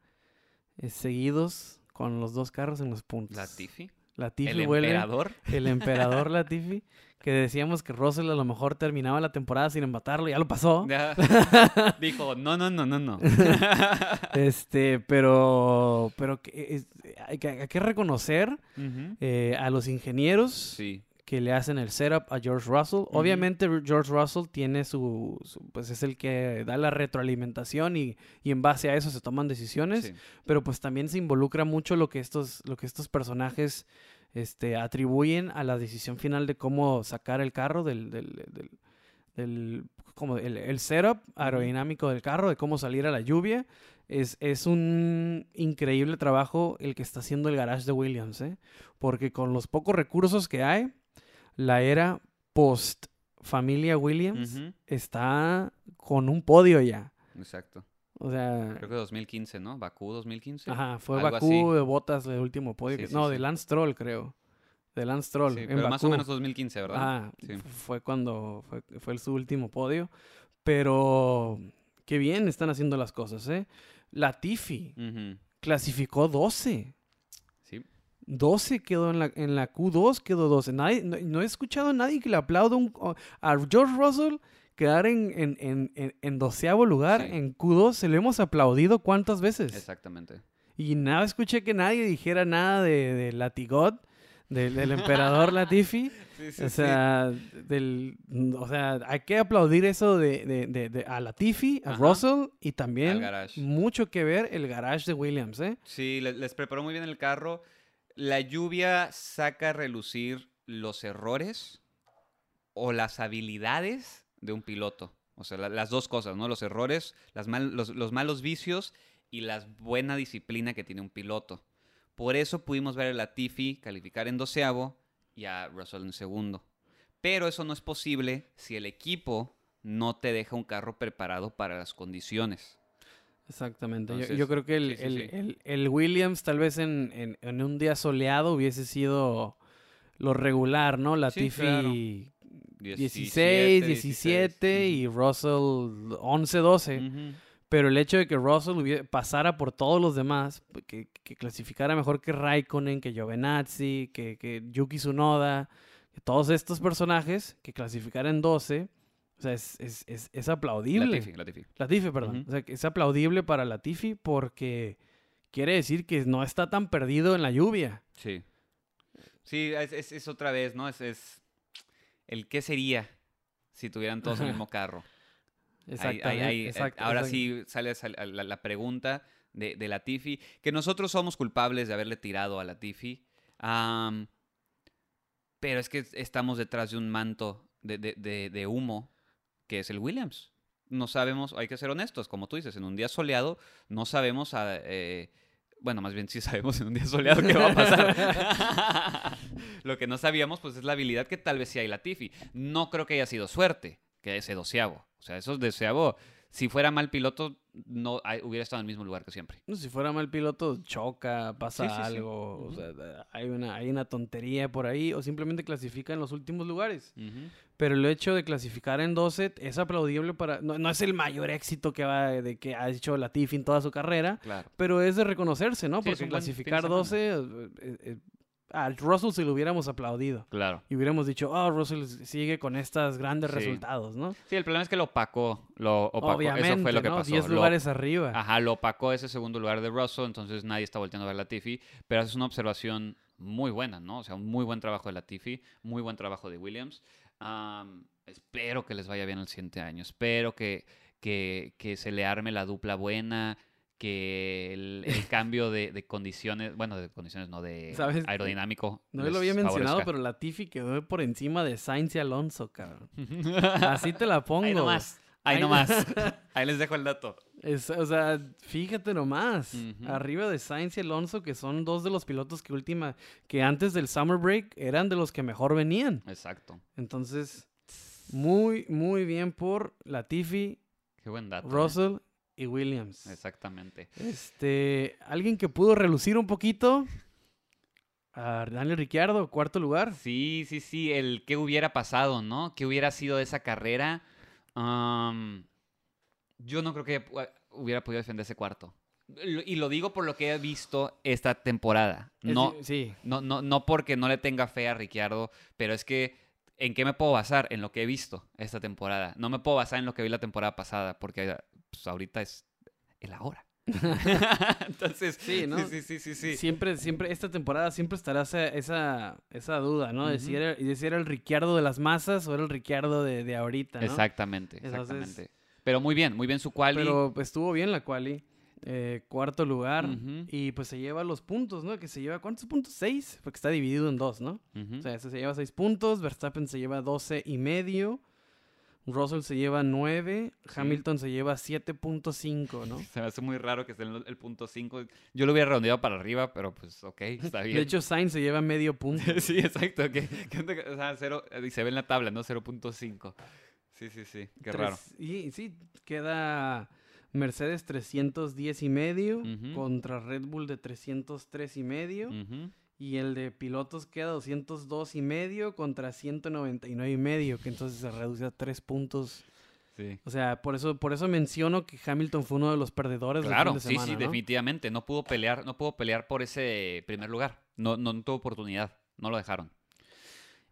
eh, seguidos con los dos carros en los puntos. Latifi. Latifi El vuelve, emperador. el emperador Latifi, que decíamos que Russell a lo mejor terminaba la temporada sin empatarlo, ya lo pasó. Ya. Dijo, no, no, no, no, no. Este, pero, pero es- hay, que, hay que reconocer eh, a los ingenieros Sí. Que le hacen el setup a George Russell. Obviamente George Russell tiene su, su- pues es el que da la retroalimentación y, y en base a eso se toman decisiones, sí. pero pues también se involucra mucho lo que estos, lo que estos personajes este, atribuyen a la decisión final de cómo sacar el carro del, del, del- del- como el, el setup aerodinámico del carro, de cómo salir a la lluvia. Es, es un increíble trabajo el que está haciendo el garage de Williams, ¿eh? porque con los pocos recursos que hay, la era post familia Williams está con un podio ya. Exacto. O sea, Creo que 2015, ¿no? Bakú 2015. ajá, fue Bakú así. de Botas el último podio. Sí, que- sí, no, sí. de Lance Troll, creo. De Lance Troll. En pero más o menos 2015, ¿verdad? Ah, fue cuando fue, fue su último podio. Pero qué bien están haciendo las cosas, ¿eh? Latifi Ujú. clasificó 12. Sí. 12 quedó en la, en la Q2, quedó 12. Nadie, no, no he escuchado a nadie que le aplaude un- a George Russell quedar en, en, en, en, doceavo lugar Sí. en Q2. Se lo hemos aplaudido cuántas veces. Exactamente. Y nada, escuché que nadie dijera nada de, de Latigod, del, del emperador Latifi. o sea, del, o sea, hay que aplaudir eso de, de, de- a Latifi, a Ajá. Russell y también mucho que ver el garage de Williams, ¿eh? Sí, le- les, preparó muy bien el carro. La lluvia saca a relucir los errores o las habilidades de un piloto. O sea, la- las dos cosas, ¿no? Los errores, los, los malos vicios y la buena disciplina que tiene un piloto. Por eso pudimos ver a Latifi calificar en doceavo y a Russell en segundo. Pero eso no es posible si el equipo no te deja un carro preparado para las condiciones. Exactamente. Yo- yo, creo que el, sí, sí, el- sí. el- el Williams tal vez en, en- en un día soleado hubiese sido lo regular, ¿no? Latifi claro. 16, 17 y Russell 11, 12. Ujú. Pero el hecho de que Russell hubie- pasara por todos los demás, que, que clasificara mejor que Raikkonen, que Giovinazzi, que, que Yuki Tsunoda, que todos estos personajes que clasificaran 12, o sea, es, es, es, es aplaudible. Latifi, Latifi. Latifi, perdón. O sea, que es aplaudible para Latifi porque quiere decir que no está tan perdido en la lluvia. Sí. Sí, es, otra vez, ¿no? Es, es el qué sería si tuvieran todos el mismo carro. Ahí- Exactamente. ahí, eh, exact- ahora sí sale la, la pregunta de, de Latifi, que nosotros somos culpables de haberle tirado a Latifi, am, pero es que estamos detrás de un manto de, de- de- de humo que es el Williams. No sabemos, hay que ser honestos, como tú dices, en un día soleado no sabemos, a, eh, bueno, más bien sí sabemos en un día soleado qué va a pasar. Lo que no sabíamos pues es la habilidad que tal vez sí hay Latifi. No creo que haya sido suerte, que ese doceavo. O sea, esos doceavo, si fuera mal piloto, no hay- hubiera estado en el mismo lugar que siempre. No, si fuera mal piloto, choca, pasa Sí, sí, sí. algo, o sea, hay una, hay una tontería por ahí, o simplemente clasifica en los últimos lugares. Pero el hecho de clasificar en 12 es aplaudible para... No, no es el mayor éxito que, va, de que ha hecho Latifi en toda su carrera, Claro. pero es de reconocerse, ¿no? Porque clasificar semana. 12... eh, eh, eh, a Russell se lo hubiéramos aplaudido. Claro. Y hubiéramos dicho, oh, Russell sigue con estos grandes Sí. resultados, ¿no? Sí, el problema es que lo opacó. Lo opacó. Obviamente, Eso fue lo que ¿no? pasó. 10 Lo- lugares arriba. Ajá, lo opacó ese segundo lugar de Russell, entonces nadie está volteando a ver a Latifi, pero es una observación muy buena, ¿no? O sea, un muy buen trabajo de Latifi, muy buen trabajo de Williams. Am, espero que les vaya bien el siguiente año, espero que, que, que se le arme la dupla buena, que el, el cambio de, de condiciones, bueno, de condiciones no, de ¿Sabes? aerodinámico. No lo había mencionado, favorezca. pero Latifi quedó por encima de Sainz y Alonso, cabrón. Así te la pongo. Ahí nomás, ahí Ahí- nomás. ahí les dejo el dato. Es- o sea, fíjate nomás. Arriba de Sainz y Alonso, que son dos de los pilotos que última, que antes del Summer Break eran de los que mejor venían. Exacto. Entonces, muy, muy bien por Latifi, Qué buen dato. ¿eh? Russell y Williams. Exactamente. Este, alguien que pudo relucir un poquito. A Daniel Ricciardo, cuarto lugar. Sí, sí, sí, el qué hubiera pasado, ¿no? ¿Qué hubiera sido esa carrera? Yo no creo que hubiera podido defender ese cuarto. Y lo digo por lo que he visto esta temporada. No, sí. no, no, no porque no le tenga fe a Ricciardo, pero es que ¿en qué me puedo basar? En lo que he visto esta temporada. No me puedo basar en lo que vi la temporada pasada, porque pues, ahorita es el ahora. Entonces, Sí, ¿no? Sí, sí, sí, sí. Siempre, siempre, esta temporada siempre estará esa, esa, esa duda, ¿no? De, si Ujú. era, de si era el Ricciardo de las masas o era el Ricciardo de, de ahorita, ¿no? Exactamente, Entonces- exactamente. Pero muy bien, muy bien su quali. Pero pues, estuvo bien la quali. eh, cuarto lugar. Y pues se lleva los puntos, ¿no? Que se lleva, ¿cuántos puntos? Seis. Porque está dividido en dos, ¿no? O sea, se lleva seis puntos. Verstappen se lleva doce y medio. Russell se lleva nueve. Sí. Hamilton se lleva 7.5, ¿no? Se me hace muy raro que esté en el punto 5. Yo lo hubiera redondeado para arriba, pero pues ok, está bien. De hecho, Sainz se lleva medio punto. sí, exacto. que, que- o sea, cero, y se ve en la tabla, ¿no? 0.5. Sí, sí, sí. Qué Tres- raro. Y sí, queda Mercedes 310 y medio contra Red Bull de 303 y medio. Ujú. Y el de pilotos queda 202 y medio contra 199 y medio, que entonces se reduce a 3 puntos Sí. O sea, por eso, por eso menciono que Hamilton fue uno de los perdedores Claro, del fin de sí, semana, sí, ¿no? definitivamente. No pudo pelear, no pudo pelear por ese primer lugar. No, no, tuvo oportunidad. No lo dejaron.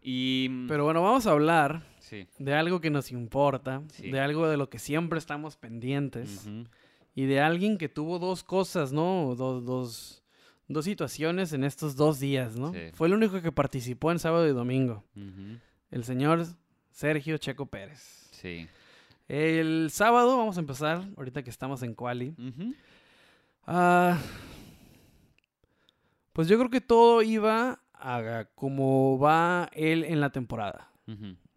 Y. mm, Pero bueno, vamos a hablar sí. de algo que nos importa, Sí. de algo de lo que siempre estamos pendientes y de alguien que tuvo dos cosas, ¿no? Dos, dos, dos situaciones en estos dos días, ¿no? Sí. Fue el único que participó en sábado y domingo, el señor Sergio Checo Pérez. Sí. El sábado vamos a empezar, ahorita que estamos en Quali. Ah, pues yo creo que todo iba a como va él en la temporada.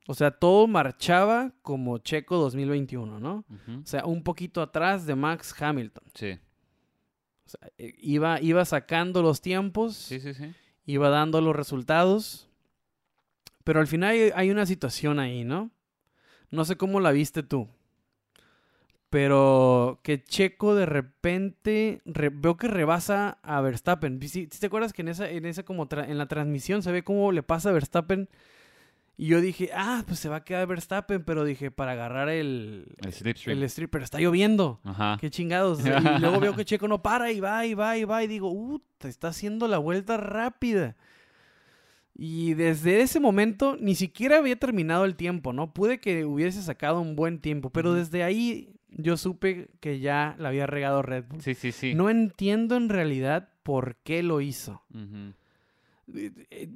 O sea, todo marchaba como Checo 2021, ¿no? O sea, un poquito atrás de Max Hamilton. Sí. O sea, eh, iba, iba sacando los tiempos, Sí, sí, sí. iba dando los resultados. Pero al final hay, hay una situación ahí, ¿no? No sé cómo la viste tú. Pero que Checo de repente re- veo que rebasa a Verstappen. ¿Sí, sí te acuerdas que en esa, en esa como tra- en la transmisión se ve cómo le pasa a Verstappen? Y yo dije, ah, pues se va a quedar Verstappen, pero dije, para agarrar el, El strip, pero está lloviendo. Ajá. Qué chingados. Y luego veo que Checo no para y va y va y va y digo, uh, te está haciendo la vuelta rápida. Y desde ese momento ni siquiera había terminado el tiempo, ¿no? Pude que hubiese sacado un buen tiempo, pero desde ahí yo supe que ya la había regado Red Bull. Sí, sí, sí. No entiendo en realidad por qué lo hizo. Eh, eh,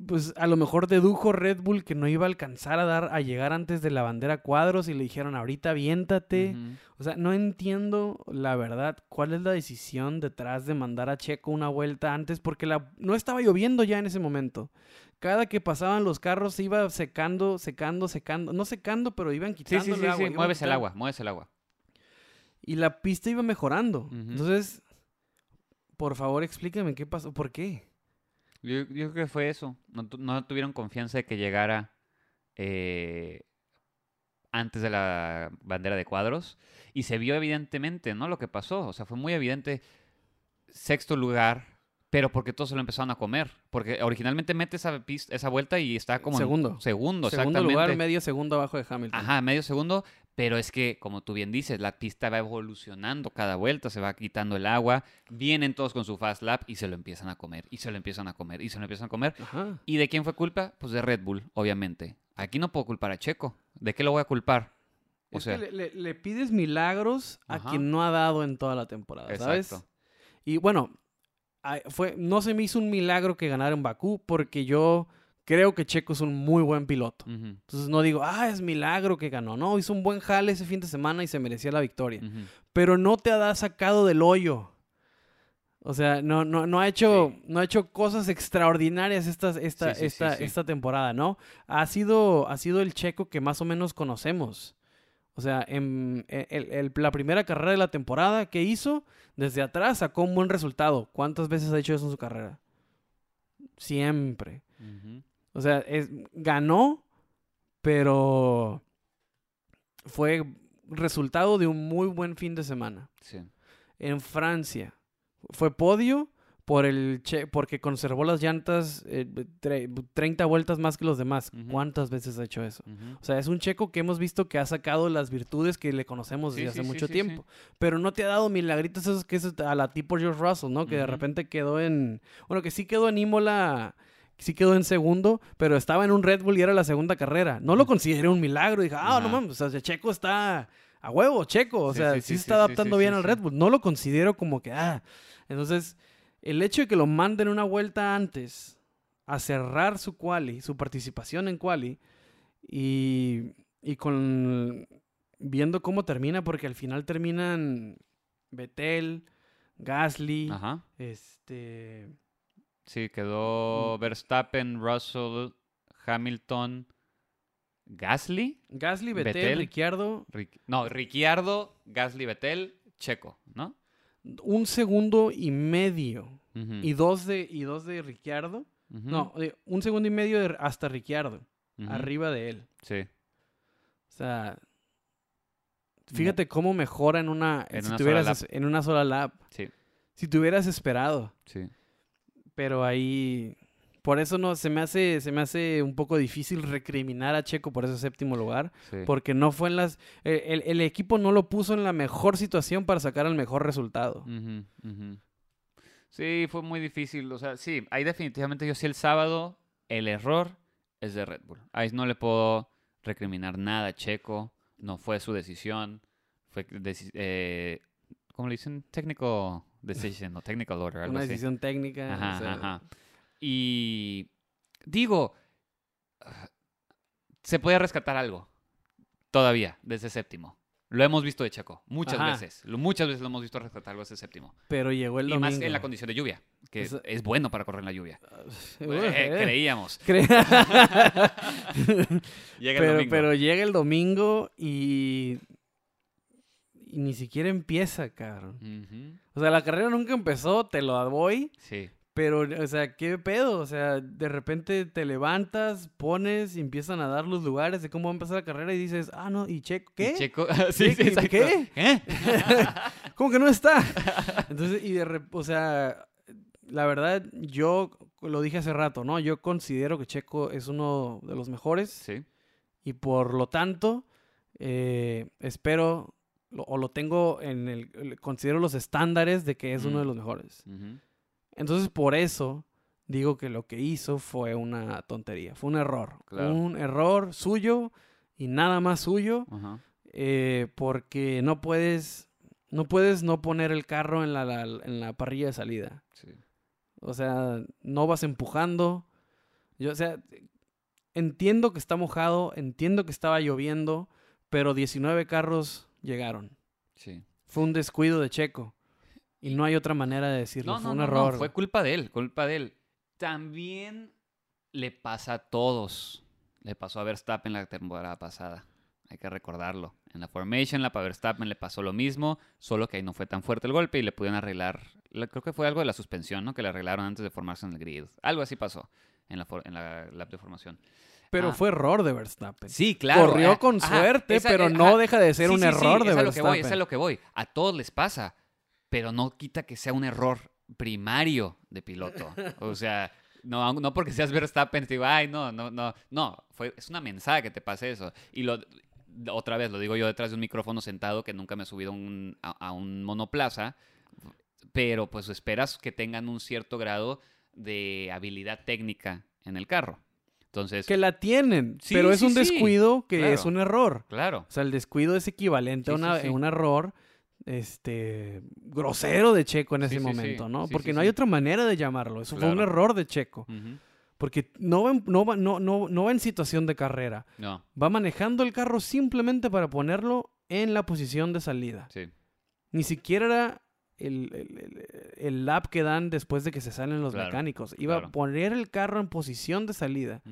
Pues a lo mejor dedujo Red Bull que no iba a alcanzar a dar a llegar antes de la bandera cuadros y le dijeron ahorita aviéntate. Ujú. O sea, no entiendo la verdad cuál es la decisión detrás de mandar a Checo una vuelta antes porque la, no estaba lloviendo ya en ese momento. Cada que pasaban los carros se iba secando, secando, secando. No secando, pero iban Sí, quitando sí, sí, agua. sí. Mueves el agua, mueves el agua. Y la pista iba mejorando. Entonces, por favor, explíqueme qué pasó. ¿Por qué? Yo, yo creo que fue eso. No, no tuvieron confianza de que llegara eh, antes de la bandera de cuadros. Y se vio evidentemente, ¿no? Lo que pasó. O sea, fue muy evidente. Sexto lugar, pero porque todos se lo empezaron a comer. Porque originalmente mete esa, pis- esa vuelta y está como en Segundo. segundo, Segundo exactamente. lugar, medio segundo abajo de Hamilton. Ajá, medio segundo, pero es que, como tú bien dices, la pista va evolucionando cada vuelta, se va quitando el agua, vienen todos con su fast lap y se lo empiezan a comer, y se lo empiezan a comer, y se lo empiezan a comer. Ajá. ¿Y de quién fue culpa? Pues de Red Bull, obviamente. Aquí no puedo culpar a Checo. ¿De qué lo voy a culpar? O Es sea, que le, le- le pides milagros a quien no ha dado en toda la temporada, ¿sabes? exacto. Y bueno, fue, no se me hizo un milagro que ganara en Bakú porque yo creo que Checo es un muy buen piloto. Entonces no digo, ah, es milagro que ganó. No, hizo un buen jale ese fin de semana y se merecía la victoria. Pero no te ha sacado del hoyo. O sea, no, no, no, ha, hecho, Sí. no ha hecho cosas extraordinarias esta, esta, Sí, sí, sí, esta, esta temporada, ¿no? Ha sido, ha sido el Checo que más o menos conocemos. O sea, en, el- la primera carrera de la temporada que hizo, desde atrás sacó un buen resultado. ¿Cuántas veces ha hecho eso en su carrera? Siempre. Ujú. O sea, es, ganó, pero fue resultado de un muy buen fin de semana. Sí. En Francia fue podio por el che- porque conservó las llantas eh, tre- 30 vueltas más que los demás. ¿Cuántas veces ha hecho eso? O sea, es un checo que hemos visto que ha sacado las virtudes que le conocemos desde sí, hace sí, mucho sí, tiempo. Pero no te ha dado milagritos esos que es a la tipo George Russell, ¿no? Que de repente quedó en... Bueno, que sí quedó en Imola, sí quedó en segundo, pero estaba en un Red Bull y era la segunda carrera. No lo consideré un milagro. Dije, ah, no mames, o sea, Checo está a huevo, Checo. O Sí, sea, sí, está adaptando bien al. Red Bull. No lo considero como que, ah. Entonces, el hecho de que lo manden una vuelta antes a cerrar su quali, su participación en quali, y, y con viendo cómo termina, porque al final terminan Betel, Gasly, Ajá. este Sí, quedó Verstappen, Russell, Hamilton, Gasly. Gasly, Betel. Ricciardo, Ric- no, Ricciardo, Gasly, Vettel, Checo, ¿no? un segundo y medio y dos de y dos de Ricciardo, no, de- un segundo y medio de- hasta Ricciardo, arriba de él. Sí. O sea, fíjate cómo mejora en una, En si una te sola hubieras- en una sola lap. Sí, Si te hubieras esperado. sí. Pero ahí, Por eso no, se me hace, se me hace un poco difícil recriminar a Checo por ese séptimo lugar. Sí. Porque no fue en las. eh, El, el equipo no lo puso en la mejor situación para sacar el mejor resultado. Sí, fue muy difícil. O sea, sí, ahí definitivamente yo sí el sábado, el error es de Red Bull. Ahí no le puedo recriminar nada a Checo. No fue su decisión. Fue, eh, ¿cómo le dicen? Technical decision o technical order, algo Una así. decisión técnica. o Ajá, sea, ajá. Y digo, se puede rescatar algo todavía de ese séptimo. Lo hemos visto de Checo muchas Ajá. veces. Lo- muchas veces lo hemos visto rescatar algo ese séptimo. Pero llegó el Y domingo. más en la condición de lluvia, que es bueno para correr en la lluvia. Eh, eh. creíamos. Cre- Llega el pero, domingo. pero llega el domingo y... y ni siquiera empieza, cabrón. O sea, la carrera nunca empezó, te lo doy. Sí. Pero, o sea, ¿qué pedo? O sea, de repente te levantas, pones y empiezan a dar los lugares de cómo va a empezar la carrera y dices, ah, no, ¿y Checo? ¿Qué? Y Checo, sí, sí, ¿Qué? ¿Qué? ¿Cómo que no está? Entonces, y de rep- o sea, la verdad, yo lo dije hace rato, ¿no? Yo considero que Checo es uno de los mejores Sí. y por lo tanto, eh, espero lo- o lo tengo en el, considero los estándares de que es uno Mm. de los mejores. Entonces, por eso digo que lo que hizo fue una tontería, fue un error. Claro. Un error suyo y nada más suyo, eh, porque no puedes, no puedes no poner el carro en la, la- en la parrilla de salida. Sí. O sea, no vas empujando. Yo, o sea, entiendo que está mojado, entiendo que estaba lloviendo, pero 19 carros llegaron. Sí. Fue un descuido de Checo. Y no hay otra manera de decirlo. No, fue no, un no, error. no, fue culpa de él, culpa de él. También le pasa a todos. Le pasó a Verstappen la temporada pasada. Hay que recordarlo. En la Formation, la para Verstappen le pasó lo mismo, solo que ahí no fue tan fuerte el golpe y le pudieron arreglar. la- Creo que fue algo de la suspensión, ¿no? Que le arreglaron antes de formarse en el grid. Algo así pasó en la, en la lap de formación. Pero Ah. fue error de Verstappen. Sí, claro. Corrió eh, con ajá, suerte, esa- pero eh, no ajá. deja de ser Sí, un sí, sí, error de es a lo que voy, Verstappen. es a lo que voy. A todos les pasa, pero no quita que sea un error primario de piloto. O sea, no, no porque seas Verstappen, te digo, ay, no, no, no, no, fue, es una mensaje que te pase eso. Y lo, otra vez, lo digo yo detrás de un micrófono sentado que nunca me he subido un- a, a un monoplaza, pero pues esperas que tengan un cierto grado de habilidad técnica en el carro. Entonces, Que la tienen, Sí, pero es sí, un descuido que claro. es un error. claro. O sea, el descuido es equivalente a una- un error este grosero de Checo en ese momento, ¿no? Porque no hay otra manera de llamarlo. Eso fue un error de Checo. Porque no va, en- no, va, no, no, no va en situación de carrera. No, Va manejando el carro simplemente para ponerlo en la posición de salida. sí. Ni siquiera era el, el- el- el lap que dan después de que se salen los Claro, mecánicos. Iba claro. a poner el carro en posición de salida.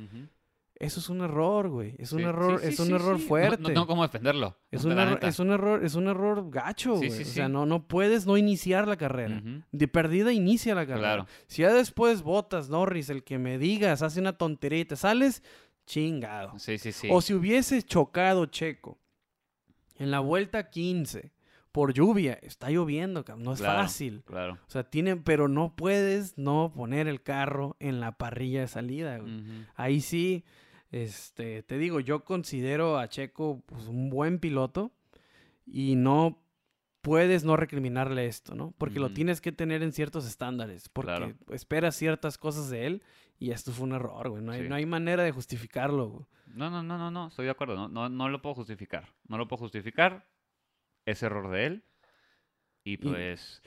Eso es un error, güey. Es un Sí, error, sí, sí, es un error sí. No- fuerte. No, tengo cómo defenderlo. es, un error, es un error, es un error gacho, güey. O sea, no, no puedes no iniciar la carrera. De perdida inicia la carrera. Claro. Si ya después botas, Norris, el que me digas, hace una tontería y te sales, chingado. Sí, sí, sí. O si hubiese chocado Checo en la vuelta 15 por lluvia, está lloviendo, no es Claro. fácil. Claro. O sea, tienen, pero no puedes no poner el carro en la parrilla de salida. güey. Ahí sí, este, te digo, yo considero a Checo pues, un buen piloto y no puedes no recriminarle esto, ¿no? Porque lo tienes que tener en ciertos estándares, porque Claro. esperas ciertas cosas de él y esto fue un error, güey. No hay, Sí. no hay manera de justificarlo, güey. No, no, no, no, no, estoy de acuerdo. No, no, no lo puedo justificar. No lo puedo justificar. Es error de él. Y pues,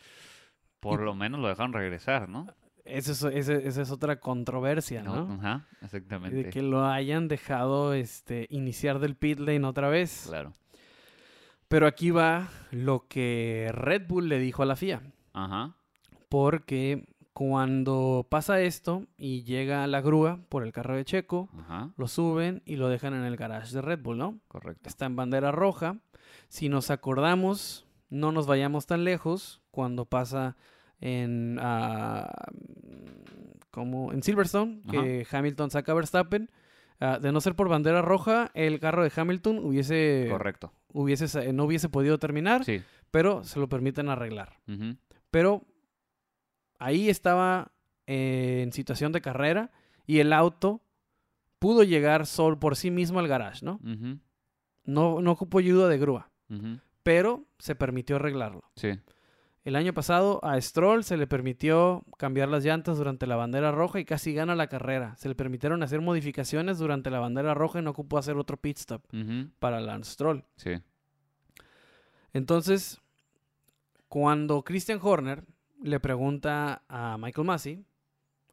por y- lo menos lo dejaron regresar, ¿no? Esa es, ese- esa es otra controversia, ¿no? Ajá, De exactamente. que lo hayan dejado este, iniciar del pit lane otra vez. Claro. Pero aquí va lo que Red Bull le dijo a la FIA. Ajá. Porque cuando pasa esto y llega la grúa por el carro de Checo, Ajá. lo suben y lo dejan en el garage de Red Bull, ¿no? Correcto. Está en bandera roja. Si nos acordamos, no nos vayamos tan lejos cuando pasa en ah, como en Silverstone, que Hamilton saca a Verstappen. Ah, de no ser por bandera roja, el carro de Hamilton hubiese, Correcto. hubiese no hubiese podido terminar, Sí. pero se lo permiten arreglar. Pero ahí estaba eh, en situación de carrera Y el auto pudo llegar solo por sí mismo al garage, ¿no? No, no ocupó ayuda de grúa, pero se permitió arreglarlo. Sí. El año pasado a Stroll se le permitió cambiar las llantas durante la bandera roja y casi gana la carrera. Se le permitieron hacer modificaciones durante la bandera roja y no ocupó hacer otro pit stop para Lance Stroll. Sí. Entonces, cuando Christian Horner le pregunta a Michael Massey,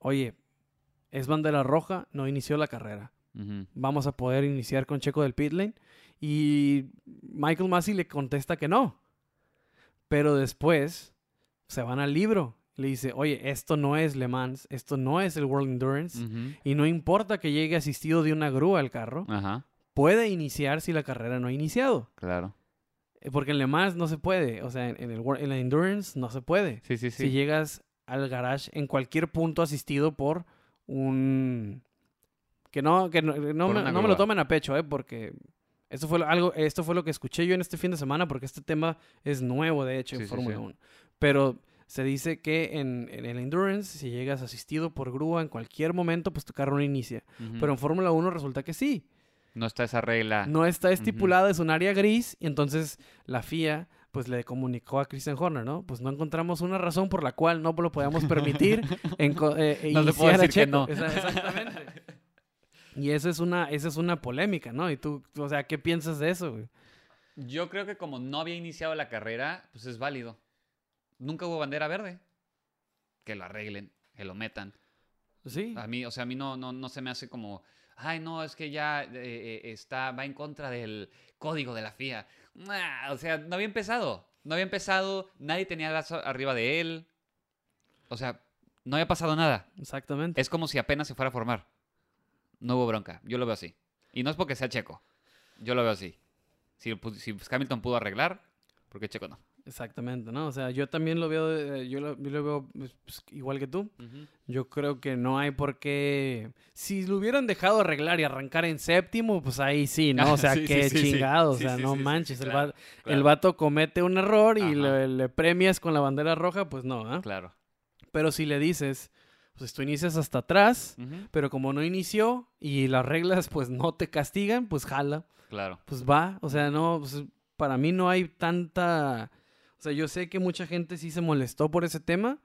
oye, es bandera roja, no inició la carrera. Vamos a poder iniciar con Checo del pit lane. Y Michael Massey le contesta que no. Pero después se van al libro. Le dice, oye, esto no es Le Mans, esto no es el World Endurance. Y no importa que llegue asistido de una grúa al carro, Ajá, puede iniciar si la carrera no ha iniciado. claro. Eh, Porque en Le Mans no se puede. O sea, en, el, en la Endurance no se puede. Sí, sí, sí. Si llegas al garage en cualquier punto asistido por un... Que no, que no, no me, no me lo tomen a pecho, ¿eh? Porque esto fue, lo- algo, esto fue lo que escuché yo en este fin de semana, porque este tema es nuevo, de hecho, Sí, en sí, Fórmula sí. 1. Pero se dice que en, en el Endurance, si llegas asistido por grúa en cualquier momento, pues tu carro no inicia. Pero en Fórmula 1 resulta que sí. No está esa regla. No está estipulada, es un área gris, y entonces la FIA pues le comunicó a Christian Horner, ¿no? Pues no encontramos una razón por la cual no lo podíamos permitir en co- eh, No le puedo iniciar a que no. Exactamente. Y eso es una, esa es una polémica, ¿no? Y tú, o sea, ¿qué piensas de eso, güey? Yo creo que como no había iniciado la carrera, pues es válido. Nunca hubo bandera verde. Que lo arreglen, que lo metan. Sí. A mí, o sea, a mí no, no, no se me hace como, ay, no, es que ya eh, eh, está, va en contra del código de la FIA. Nah, o sea, no había empezado. No había empezado, nadie tenía lazo arriba de él. O sea, no había pasado nada. Exactamente. Es como si apenas se fuera a formar. No hubo bronca. Yo lo veo así. Y no es porque sea checo. Yo lo veo así. Si, pu- si Hamilton pudo arreglar, ¿por qué checo no? Exactamente, ¿no? O sea, yo también lo veo, eh, yo lo, yo lo veo pues, pues, igual que tú. Yo creo que no hay por qué. Si lo hubieran dejado arreglar y arrancar en séptimo, pues ahí sí, ¿no? O sea, Sí, qué sí, sí. chingado. O sea, no manches. el, claro, vato comete un error y le premias con la bandera roja, pues no, ¿ah? Claro. Pero si le dices, pues tú inicias hasta atrás, pero como no inició y las reglas pues no te castigan, pues jala, Claro. pues va. O sea, no, pues, para mí no hay tanta... O sea, yo sé que mucha gente sí se molestó por ese tema,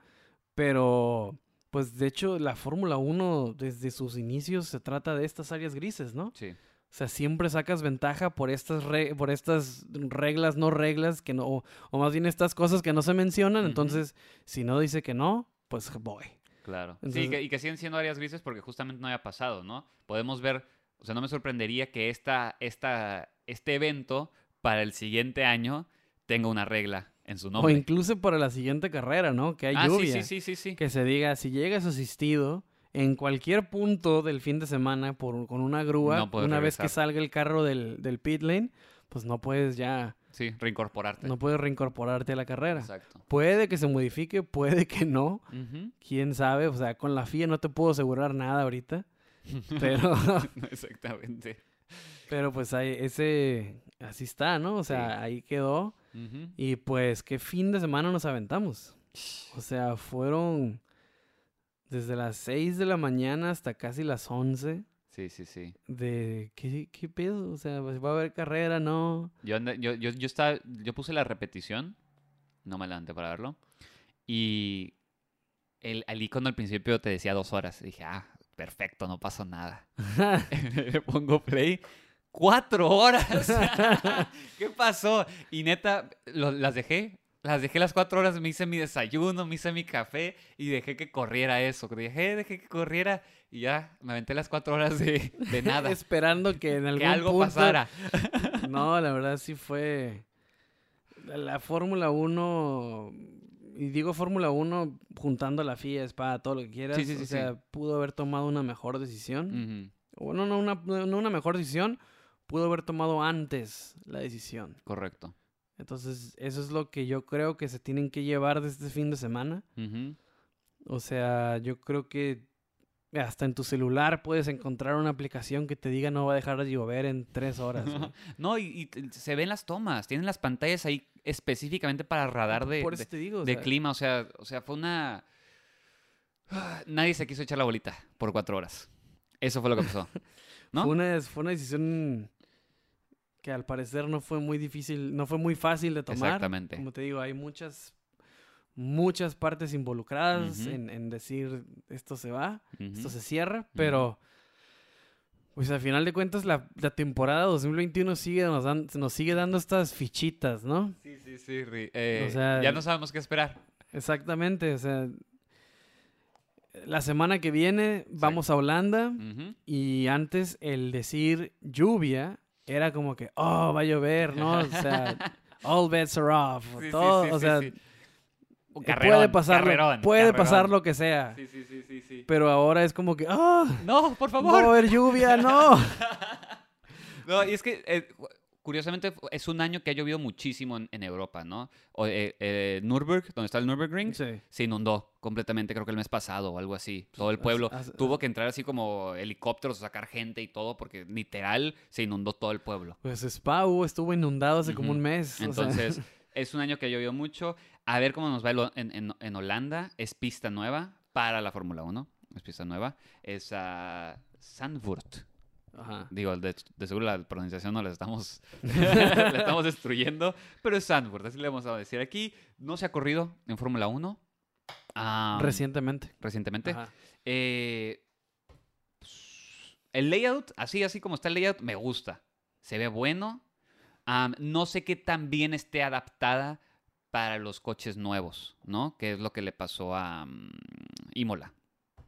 pero pues de hecho la Fórmula 1 desde sus inicios se trata de estas áreas grises, ¿no? Sí. O sea, siempre sacas ventaja por estas, re- por estas reglas, no reglas, que no, o, o más bien estas cosas que no se mencionan. Entonces, si no dice que no, pues voy. Claro. sí, que- y que siguen siendo áreas grises porque justamente no había pasado, ¿no? Podemos ver, o sea, no me sorprendería que esta, esta, este evento para el siguiente año tenga una regla en su O nombre. incluso para la siguiente carrera, ¿no? Que hay ah, lluvia. sí, sí, sí, sí. Que se diga, si llegas asistido en cualquier punto del fin de semana por, con una grúa, No una vez que salga el carro del, del pit lane, pues no puedes ya, Sí, reincorporarte. no puedes reincorporarte a la carrera. Exacto. Puede que se modifique, puede que no. Quién sabe, o sea, con la FIA no te puedo asegurar nada ahorita, pero, Exactamente. pero pues ahí, ese, así está, ¿no? O sea, Sí. ahí quedó y pues qué fin de semana nos aventamos. O sea, fueron desde las 6 de la mañana hasta casi las 11 Sí, sí, sí. de, ¿qué, qué pedo? O sea, ¿va a haber carrera? No. Yo, yo, yo, yo, estaba, yo puse la repetición, no me levanté para verlo, y el, el icono al principio te decía dos horas. Dije, ah, perfecto, no pasó nada. Le pongo play, cuatro horas. ¿Qué pasó? Y neta, lo- las dejé. Las dejé las cuatro horas, me hice mi desayuno, me hice mi café y dejé que corriera eso. Dejé, dejé que corriera y ya me aventé las cuatro horas de, de nada. Esperando que en algún que algo punto- pasara. No, la verdad sí fue. La, la Fórmula 1. Y digo Fórmula 1 juntando la FIA, espada, todo lo que quieras. Sí, sí, sí, o sea, pudo haber tomado una mejor decisión. Ujú, O no, no una, no una mejor decisión. Pudo haber tomado antes la decisión. Correcto. Entonces, eso es lo que yo creo que se tienen que llevar de este fin de semana. O sea, yo creo que hasta en tu celular puedes encontrar una aplicación que te diga no va a dejar de llover en tres horas. No, y, se ven las tomas, tienen las pantallas ahí específicamente para radar de, Por de- eso te digo. o de sea, clima, o sea, o sea, fue una... Nadie se quiso echar la bolita por cuatro horas. Eso fue lo que pasó. ¿No? Fue, una, fue una decisión que al parecer no fue muy difícil, no fue muy fácil de tomar. Exactamente. Como te digo, hay muchas, muchas partes involucradas en, en decir esto se va, esto se cierra, pero pues al final de cuentas la, la temporada 2021 sigue, nos, dan- nos sigue dando estas fichitas, ¿no? Sí, sí, sí. Eh, O sea, ya no sabemos qué esperar. Exactamente, o sea, la semana que viene vamos a Holanda y antes el decir lluvia era como que, oh, va a llover, ¿no? O sea, all bets are off, Sí, sí, todo, sí, o sí, sea, puede pasar, carrerón, lo, puede pasar lo que sea, Sí, sí, sí, sí, sí. pero ahora es como que, oh, No, por no va a favor. haber lluvia, no. No, y es que, eh, cu- curiosamente, es un año que ha llovido muchísimo en, en Europa, ¿no? O, eh, eh, Nürburg, donde está el Nürburgring, Sí. se inundó completamente, creo que el mes pasado o algo así. Todo el pueblo tuvo que entrar así como helicópteros sacar gente y todo, porque literal se inundó todo el pueblo. Pues Spa estuvo inundado hace como un mes. o sea, Entonces, es un año que ha llovido mucho. A ver cómo nos va en, en- en Holanda. Es pista nueva para la Fórmula 1. Es pista nueva. Es a Zandvoort. ajá. Digo, de, de seguro la pronunciación no la estamos, la estamos destruyendo, pero es Zandvoort, así le vamos a decir aquí. No se ha corrido en Fórmula 1 ah, Recientemente. recientemente. Eh, el layout, así, así como está el layout, me gusta. Se ve bueno. No sé qué tan bien esté adaptada para los coches nuevos, ¿no? Que es lo que le pasó a mm, Imola,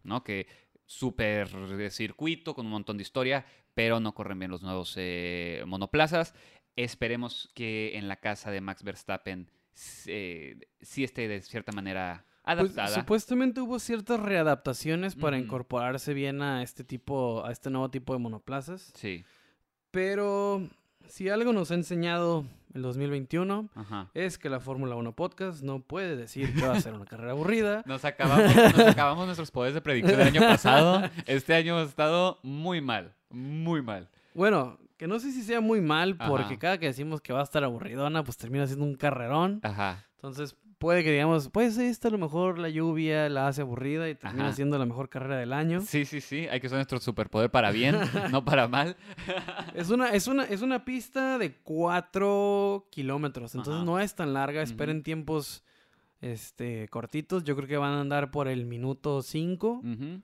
¿no? Que súper circuito con un montón de historia, pero no corren bien los nuevos eh, monoplazas. Esperemos que en la casa de Max Verstappen eh, sí esté de cierta manera Pues, adaptada. supuestamente hubo ciertas readaptaciones para incorporarse bien a este tipo, a este nuevo tipo de monoplazas. sí, Pero si algo nos ha enseñado el 2021 ajá. es que la Fórmula 1 Podcast no puede decir que va a ser una carrera aburrida. Nos acabamos, nos acabamos nuestros poderes de predicción del año pasado. Este año hemos estado muy mal, muy mal. Bueno, que no sé si sea muy mal porque Ajá. cada que decimos que va a estar aburridona, pues termina siendo un carrerón. Ajá. Entonces puede que digamos, pues esta a lo mejor la lluvia la hace aburrida y termina Ajá. siendo la mejor carrera del año. Sí, sí, sí. Hay que usar nuestro superpoder para bien, no para mal. Es una, es una, es una pista de 4 kilómetros, entonces Ajá. no es tan larga. Esperen tiempos este, cortitos. Yo creo que van a andar por el minuto 5. Ujú.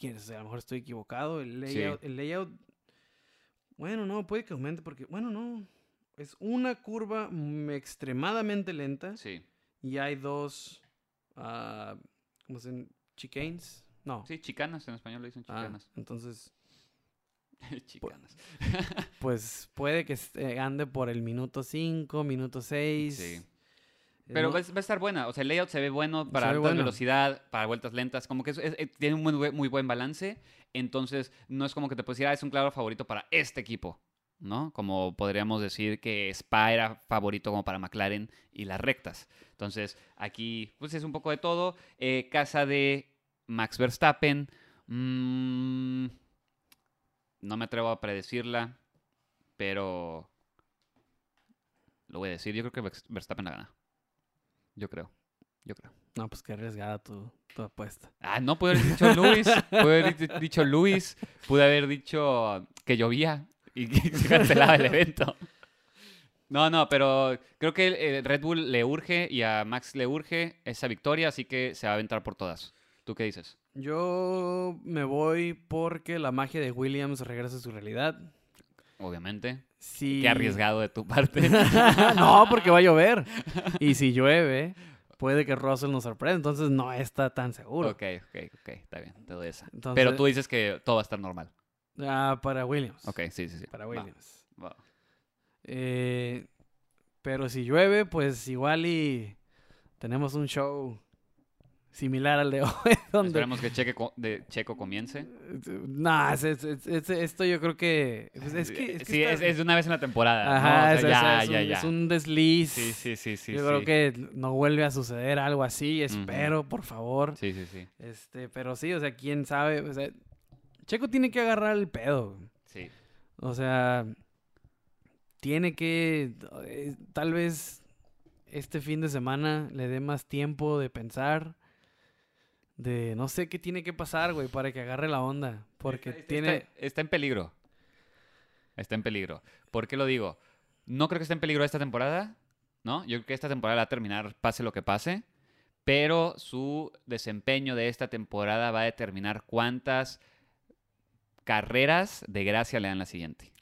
Quién sabe, a lo mejor estoy equivocado. El Sí. layout, el layout. Bueno, no, puede que aumente porque. Bueno, no. Es una curva extremadamente lenta Sí. Y hay dos. ah, ¿Cómo se dicen? Chicanes. No. Sí, chicanas, en español le dicen Ah, chicanas. entonces, chicanas. pues puede que este- ande por el minuto 5, minuto 6. Sí. Pero va, a- va a estar buena. O sea, el layout se ve bueno para alta bueno. velocidad, para vueltas lentas. Como que es- es- es- tiene un muy, buen- muy buen balance. Entonces, no es como que te puedes decir, ah, es un claro favorito para este equipo. ¿No? Como podríamos decir que Spa era favorito como para McLaren y las rectas. Entonces, aquí, pues es un poco de todo. Eh, casa de Max Verstappen. mm, no me atrevo a predecirla, pero lo voy a decir. Yo creo que Verstappen la gana. Yo creo. Yo creo. No, pues qué arriesgada tu, tu apuesta. Ah, no, pude haber dicho Luis. Pude haber di- dicho Luis. Pude haber dicho que llovía y se cancelaba el evento. No, no, pero creo que el Red Bull le urge y a Max le urge esa victoria, así que se va a aventar por todas. ¿Tú qué dices? Yo me voy porque la magia de Williams regresa a su realidad. Obviamente. Sí. Qué arriesgado de tu parte. no, porque va a llover. Y si llueve, puede que Russell nos sorprenda. Entonces no está tan seguro. ok, ok, ok. Está bien, te doy esa. Entonces, Pero tú dices que todo va a estar normal. Ah, para Williams. Ok, sí, sí, sí. Para Williams. va. Eh, pero si llueve, pues igual y tenemos un show similar al de hoy. Donde... Esperemos que Cheque de Checo comience. Nah, es- es- es- es- esto yo creo que... pues es que, es que sí, está- es, una vez en la temporada. ¿no? Ajá, O sea, ya, ya, un, ya. es un desliz. Sí, sí, sí, sí. Yo sí. creo que no vuelve a suceder algo así, espero, por favor. Sí, sí, sí. Este, pero sí, o sea, quién sabe, o sea, Checo tiene que agarrar el pedo. Sí. O sea, tiene que eh, tal vez este fin de semana le dé más tiempo de pensar, de no sé qué tiene que pasar, güey, para que agarre la onda. Porque Está- está- tiene... Está, está en peligro. Está en peligro. ¿Por qué lo digo? No creo que esté en peligro esta temporada, ¿no? Yo creo que esta temporada va a terminar pase lo que pase, pero su desempeño de esta temporada va a determinar cuántas carreras de gracia le dan la siguiente.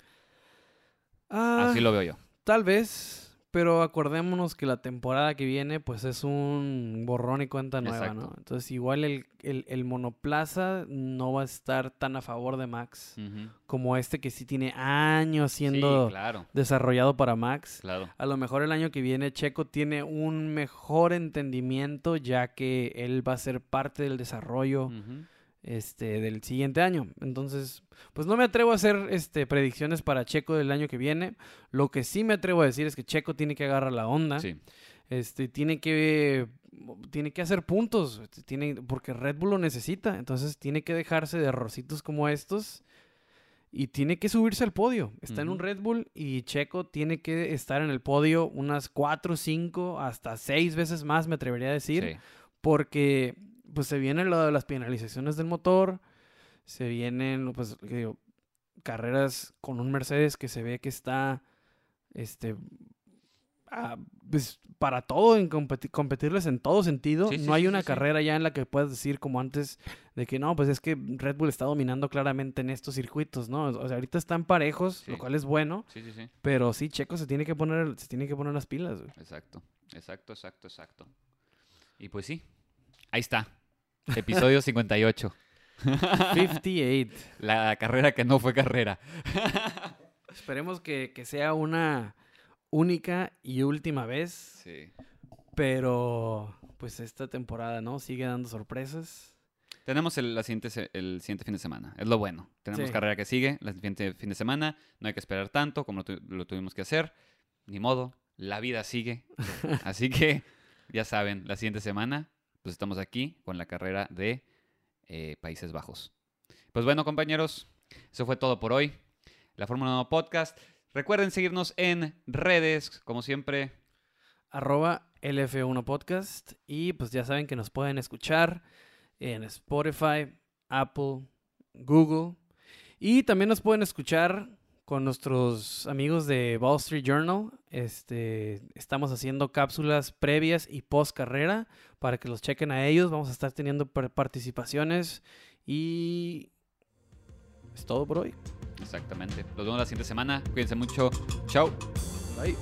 Ah, Así lo veo yo. Tal vez, pero acordémonos que la temporada que viene, pues es un borrón y cuenta nueva, ¿no? Entonces, igual el, el- el monoplaza no va a estar tan a favor de Max como este que sí tiene años siendo Sí, claro, desarrollado para Max. claro. A lo mejor el año que viene Checo tiene un mejor entendimiento ya que él va a ser parte del desarrollo Ujú. Este, del siguiente año. Entonces, pues no me atrevo a hacer este, predicciones para Checo del año que viene. Lo que sí me atrevo a decir es que Checo tiene que agarrar la onda. Sí, Este, tiene que tiene que hacer puntos, tiene, porque Red Bull lo necesita. Entonces tiene que dejarse de errorcitos como estos y tiene que subirse al podio. Está en un. Red Bull y Checo tiene que estar en el podio unas 4, 5, hasta 6 veces más, me atrevería a decir sí. porque pues se viene lo de las penalizaciones del motor, se vienen pues digo, carreras con un Mercedes que se ve que está este pues, para todo en competi- competirles en todo sentido. Sí, sí, no hay sí, una carrera ya en la que puedas decir como antes de que no, pues es que Red Bull está dominando claramente en estos circuitos, ¿no? O sea, ahorita están parejos, lo cual es bueno, Sí, sí, sí. pero sí Checo se tiene que poner se tiene que poner las pilas. güey. Exacto, exacto, exacto, exacto. Y pues sí, ahí está. Episodio 58. 58. La carrera que no fue carrera. Esperemos que, que sea una única y última vez, Sí. pero pues esta temporada, ¿no? Sigue dando sorpresas. Tenemos el, la siguiente, el siguiente fin de semana. Es lo bueno. Tenemos Sí. carrera que sigue el siguiente fin de semana. No hay que esperar tanto como lo, tu- lo tuvimos que hacer. Ni modo. La vida sigue. Así que ya saben, la siguiente semana pues estamos aquí con la carrera de eh, Países Bajos. Pues bueno, compañeros, eso fue todo por hoy. La Fórmula 1 Podcast. Recuerden seguirnos en redes, como siempre. Arroba LF1 Podcast. Y pues ya saben que nos pueden escuchar en Spotify, Apple, Google. Y también nos pueden escuchar con nuestros amigos de Wall Street Journal. Este, estamos haciendo cápsulas previas y post carrera para que los chequen a ellos. Vamos a estar teniendo par- participaciones y es todo por hoy. Exactamente. Los vemos la siguiente semana. Cuídense mucho. Chao. Bye.